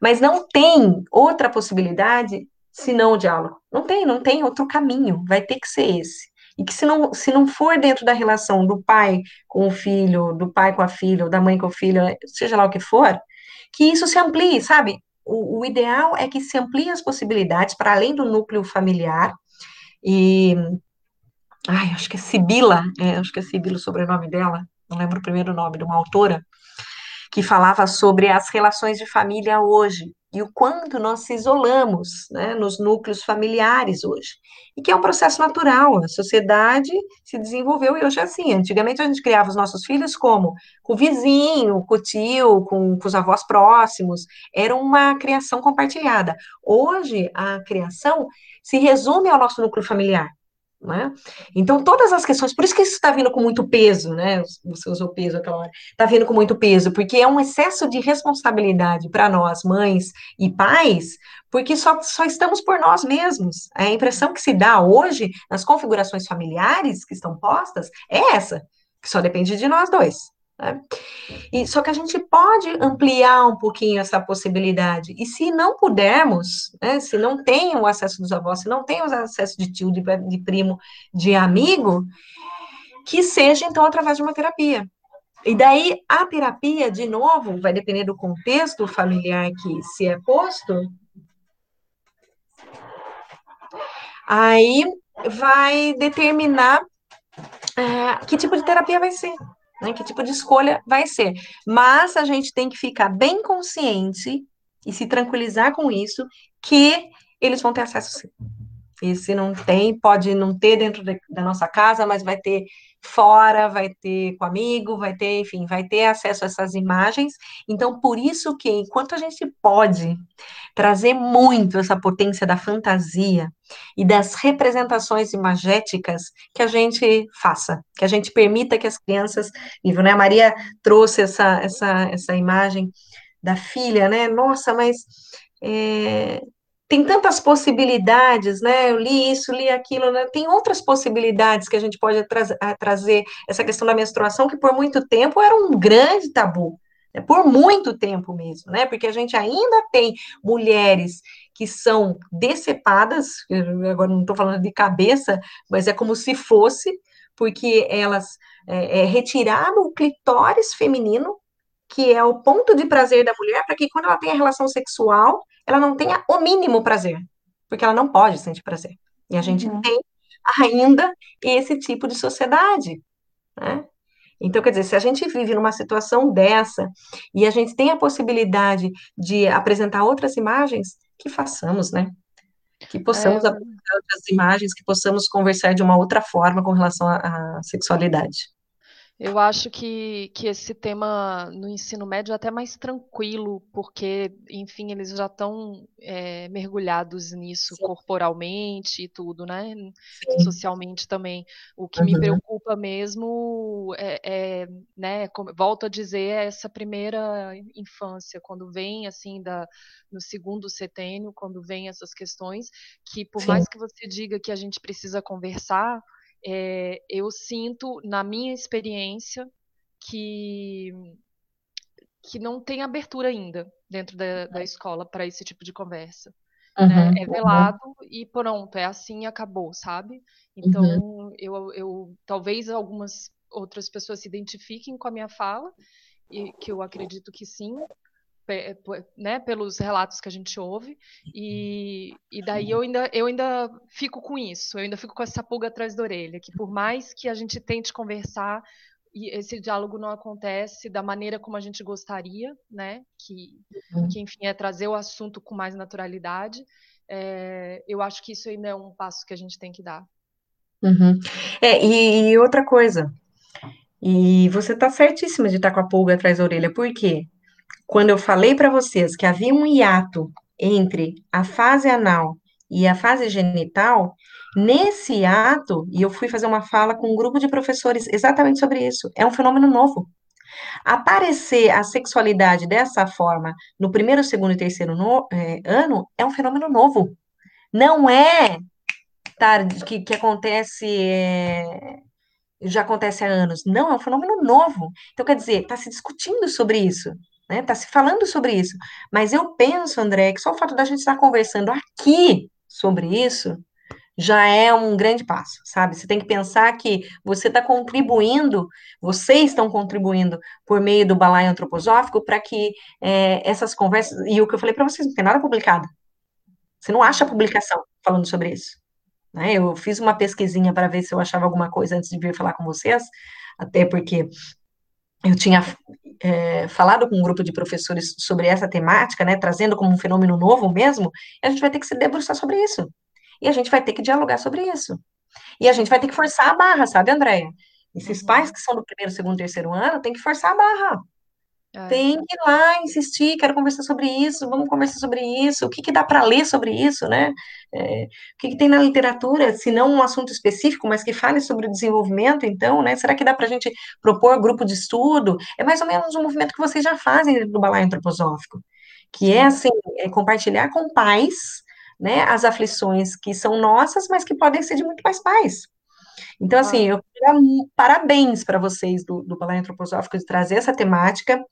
Mas não tem outra possibilidade senão o diálogo. Não tem, não tem outro caminho, vai ter que ser esse. E que se não, se não for dentro da relação do pai com o filho, do pai com a filha, ou da mãe com o filho, seja lá o que for, que isso se amplie, sabe? O, o ideal é que se amplie as possibilidades para além do núcleo familiar e ai, acho que é Sibila, é, acho que é Sibila o sobrenome dela, não lembro o primeiro nome de uma autora, que falava sobre as relações de família hoje, e o quanto nós se isolamos né, nos núcleos familiares hoje. E que é um processo natural, a sociedade se desenvolveu e hoje é assim. Antigamente a gente criava os nossos filhos como? Com o vizinho, com o tio, com, com os avós próximos, era uma criação compartilhada. Hoje a criação se resume ao nosso núcleo familiar. Né? Então, todas as questões, por isso que isso está vindo com muito peso, né? Você usou peso aquela hora, está vindo com muito peso, porque é um excesso de responsabilidade para nós, mães e pais, porque só, só estamos por nós mesmos. A impressão que se dá hoje nas configurações familiares que estão postas é essa, que só depende de nós dois. Né? E, só que a gente pode ampliar um pouquinho essa possibilidade. E se não pudermos, né, se não tem o acesso dos avós, se não tem o acesso de tio, de, de primo, de amigo, que seja então através de uma terapia. E daí a terapia, de novo, vai depender do contexto familiar que se é posto. Aí vai determinar é, que tipo de terapia vai ser né? Que tipo de escolha vai ser. Mas a gente tem que ficar bem consciente e se tranquilizar com isso, que eles vão ter acesso sim. E se não tem, pode não ter dentro da nossa casa, mas vai ter fora, vai ter com amigo, vai ter, enfim, vai ter acesso a essas imagens. Então, por isso que, enquanto a gente pode trazer muito essa potência da fantasia e das representações imagéticas, que a gente faça, que a gente permita que as crianças vivam, né? A Maria trouxe essa, essa, essa imagem da filha, né? Nossa, mas é, tem tantas possibilidades, né? Eu li isso, li aquilo, né? Tem outras possibilidades que a gente pode tra trazer essa questão da menstruação, que por muito tempo era um grande tabu, né? por muito tempo mesmo, né? Porque a gente ainda tem mulheres que são decepadas, agora não estou falando de cabeça, mas é como se fosse, porque elas é, é, o clitóris feminino, que é o ponto de prazer da mulher, para que quando ela tem a relação sexual, ela não tenha o mínimo prazer, porque ela não pode sentir prazer. E a gente uhum. tem ainda esse tipo de sociedade, né? Então, quer dizer, se a gente vive numa situação dessa e a gente tem a possibilidade de apresentar outras imagens, que façamos, né? Que possamos é... apresentar outras imagens, que possamos conversar de uma outra forma com relação à, à sexualidade. Eu acho que, que esse tema no ensino médio é até mais tranquilo, porque, enfim, eles já estão é, mergulhados nisso Sim. corporalmente e tudo, né? Sim. Socialmente também. O que uhum. me preocupa mesmo é, é né, como, volto a dizer, é essa primeira infância, quando vem, assim, da, no segundo setênio, quando vem essas questões, que por Sim. mais que você diga que a gente precisa conversar, é, eu sinto, na minha experiência, que, que não tem abertura ainda dentro da, da escola para esse tipo de conversa. Uhum, né? É velado uhum. e pronto, é assim acabou, sabe? Então, uhum. eu, eu talvez algumas outras pessoas se identifiquem com a minha fala, e que eu acredito que sim, né, pelos relatos que a gente ouve, e, e daí eu ainda, eu ainda fico com isso, eu ainda fico com essa pulga atrás da orelha, que por mais que a gente tente conversar, e esse diálogo não acontece da maneira como a gente gostaria, né, que, uhum. que enfim, é trazer o assunto com mais naturalidade, é, eu acho que isso ainda é um passo que a gente tem que dar. Uhum. É, e, e outra coisa, e você está certíssima de estar tá com a pulga atrás da orelha, por quê? Quando eu falei para vocês que havia um hiato entre a fase anal e a fase genital, nesse ato, e eu fui fazer uma fala com um grupo de professores exatamente sobre isso, é um fenômeno novo. Aparecer a sexualidade dessa forma no primeiro, segundo e terceiro no, é, ano é um fenômeno novo. Não é tarde que, que acontece é, já acontece há anos. Não, é um fenômeno novo. Então, quer dizer, está se discutindo sobre isso né? Tá se falando sobre isso. Mas eu penso, André, que só o fato da gente estar conversando aqui sobre isso já é um grande passo, sabe? Você tem que pensar que você está contribuindo, vocês estão contribuindo por meio do balaio antroposófico para que é, essas conversas, e o que eu falei para vocês, não tem nada publicado. Você não acha publicação falando sobre isso. Né? Eu fiz uma pesquisinha para ver se eu achava alguma coisa antes de vir falar com vocês, até porque eu tinha é, falado com um grupo de professores sobre essa temática, né, trazendo como um fenômeno novo mesmo, a gente vai ter que se debruçar sobre isso. E a gente vai ter que dialogar sobre isso. E a gente vai ter que forçar a barra, sabe, Andréia? Esses uhum. pais que são do primeiro, segundo, terceiro ano, tem que forçar a barra. É. Tem que ir lá insistir, quero conversar sobre isso, vamos conversar sobre isso, o que, que dá para ler sobre isso, né? É, o que, que, tem na literatura, se não um assunto específico, mas que fale sobre o desenvolvimento, então, né? Será que dá para a gente propor grupo de estudo? É mais ou menos um movimento que vocês já fazem do balaio antroposófico, que é assim, é compartilhar com pais, né, as aflições que são nossas, mas que podem ser de muito mais pais. Então, assim, eu quero parabéns para vocês do, do Balé Antroposófico de trazer essa temática.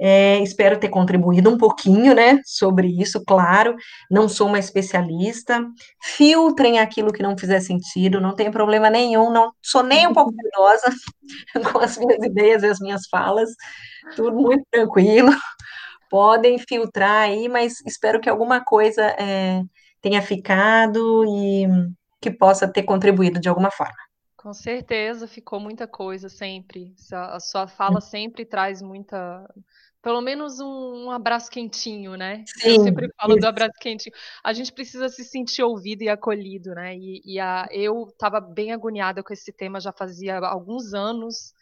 É, espero ter contribuído um pouquinho, né, sobre isso, claro. Não sou uma especialista. Filtrem aquilo que não fizer sentido, não tem problema nenhum. Não sou nem um pouco cuidadosa com as minhas ideias e as minhas falas. Tudo muito tranquilo. Podem filtrar aí, mas espero que alguma coisa é, tenha ficado e que possa ter contribuído de alguma forma. Com certeza, ficou muita coisa sempre. A sua fala sempre traz muita. Pelo menos um, um abraço quentinho, né? Sim, Eu sempre falo isso. do abraço quentinho. A gente precisa se sentir ouvido e acolhido, né? E, e a, eu estava bem agoniada com esse tema já fazia alguns anos.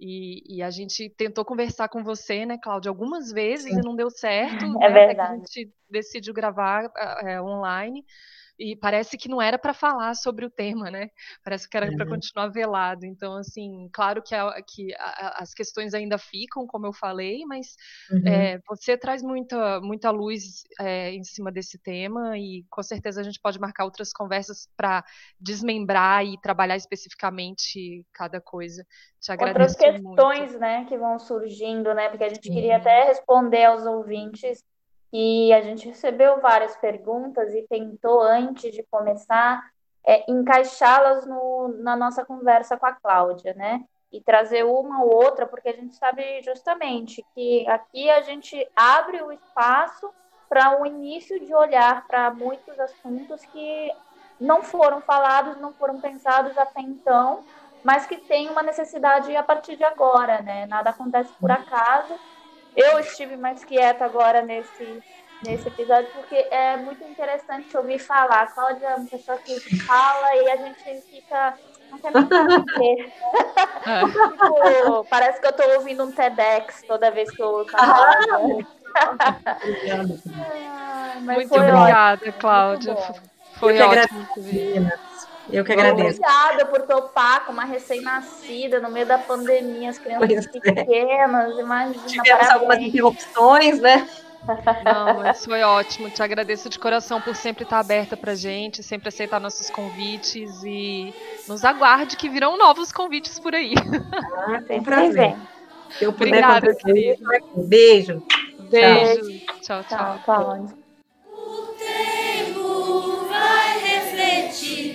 E, e, a gente tentou conversar com você, né, Cláudia, algumas vezes Sim. e não deu certo. É né, verdade. a gente decidiu gravar é, online e parece que não era para falar sobre o tema, né? Parece que era uhum. para continuar velado. Então, assim, claro que, a, que a, as questões ainda ficam, como eu falei, mas uhum. é, você traz muita, muita luz é, em cima desse tema e com certeza a gente pode marcar outras conversas para desmembrar e trabalhar especificamente cada coisa. Te agradeço Outras questões, muito. né, que vão surgindo, né? Porque a gente Sim. queria até responder aos ouvintes e a gente recebeu várias perguntas e tentou, antes de começar, é, encaixá-las na nossa conversa com a Cláudia, né? E trazer uma ou outra, porque a gente sabe justamente que aqui a gente abre o espaço para um início de olhar para muitos assuntos que não foram falados, não foram pensados até então, mas que tem uma necessidade a partir de agora, né? Nada acontece por acaso eu estive mais quieta agora nesse, nesse episódio, porque é muito interessante ouvir falar. A Cláudia é uma pessoa que fala e a gente fica. Não quer nem saber. tipo, parece que eu estou ouvindo um TEDx toda vez que eu a Cláudia. Ah, muito obrigada, Cláudia. Foi ótimo. Eu que agradeço. Obrigada por topar com uma recém-nascida no meio da pandemia, as crianças pois é. pequenas, é. imagina. Tivemos parabéns. algumas interrupções, né? Não, mas foi ótimo. Te agradeço de coração por sempre estar aberta pra gente, sempre aceitar nossos convites e nos aguarde que virão novos convites por aí. Ah, tem prazer. Se eu puder Obrigada, Beijo. Beijo. Tchau, tchau. tchau. tchau. O tempo vai refletir.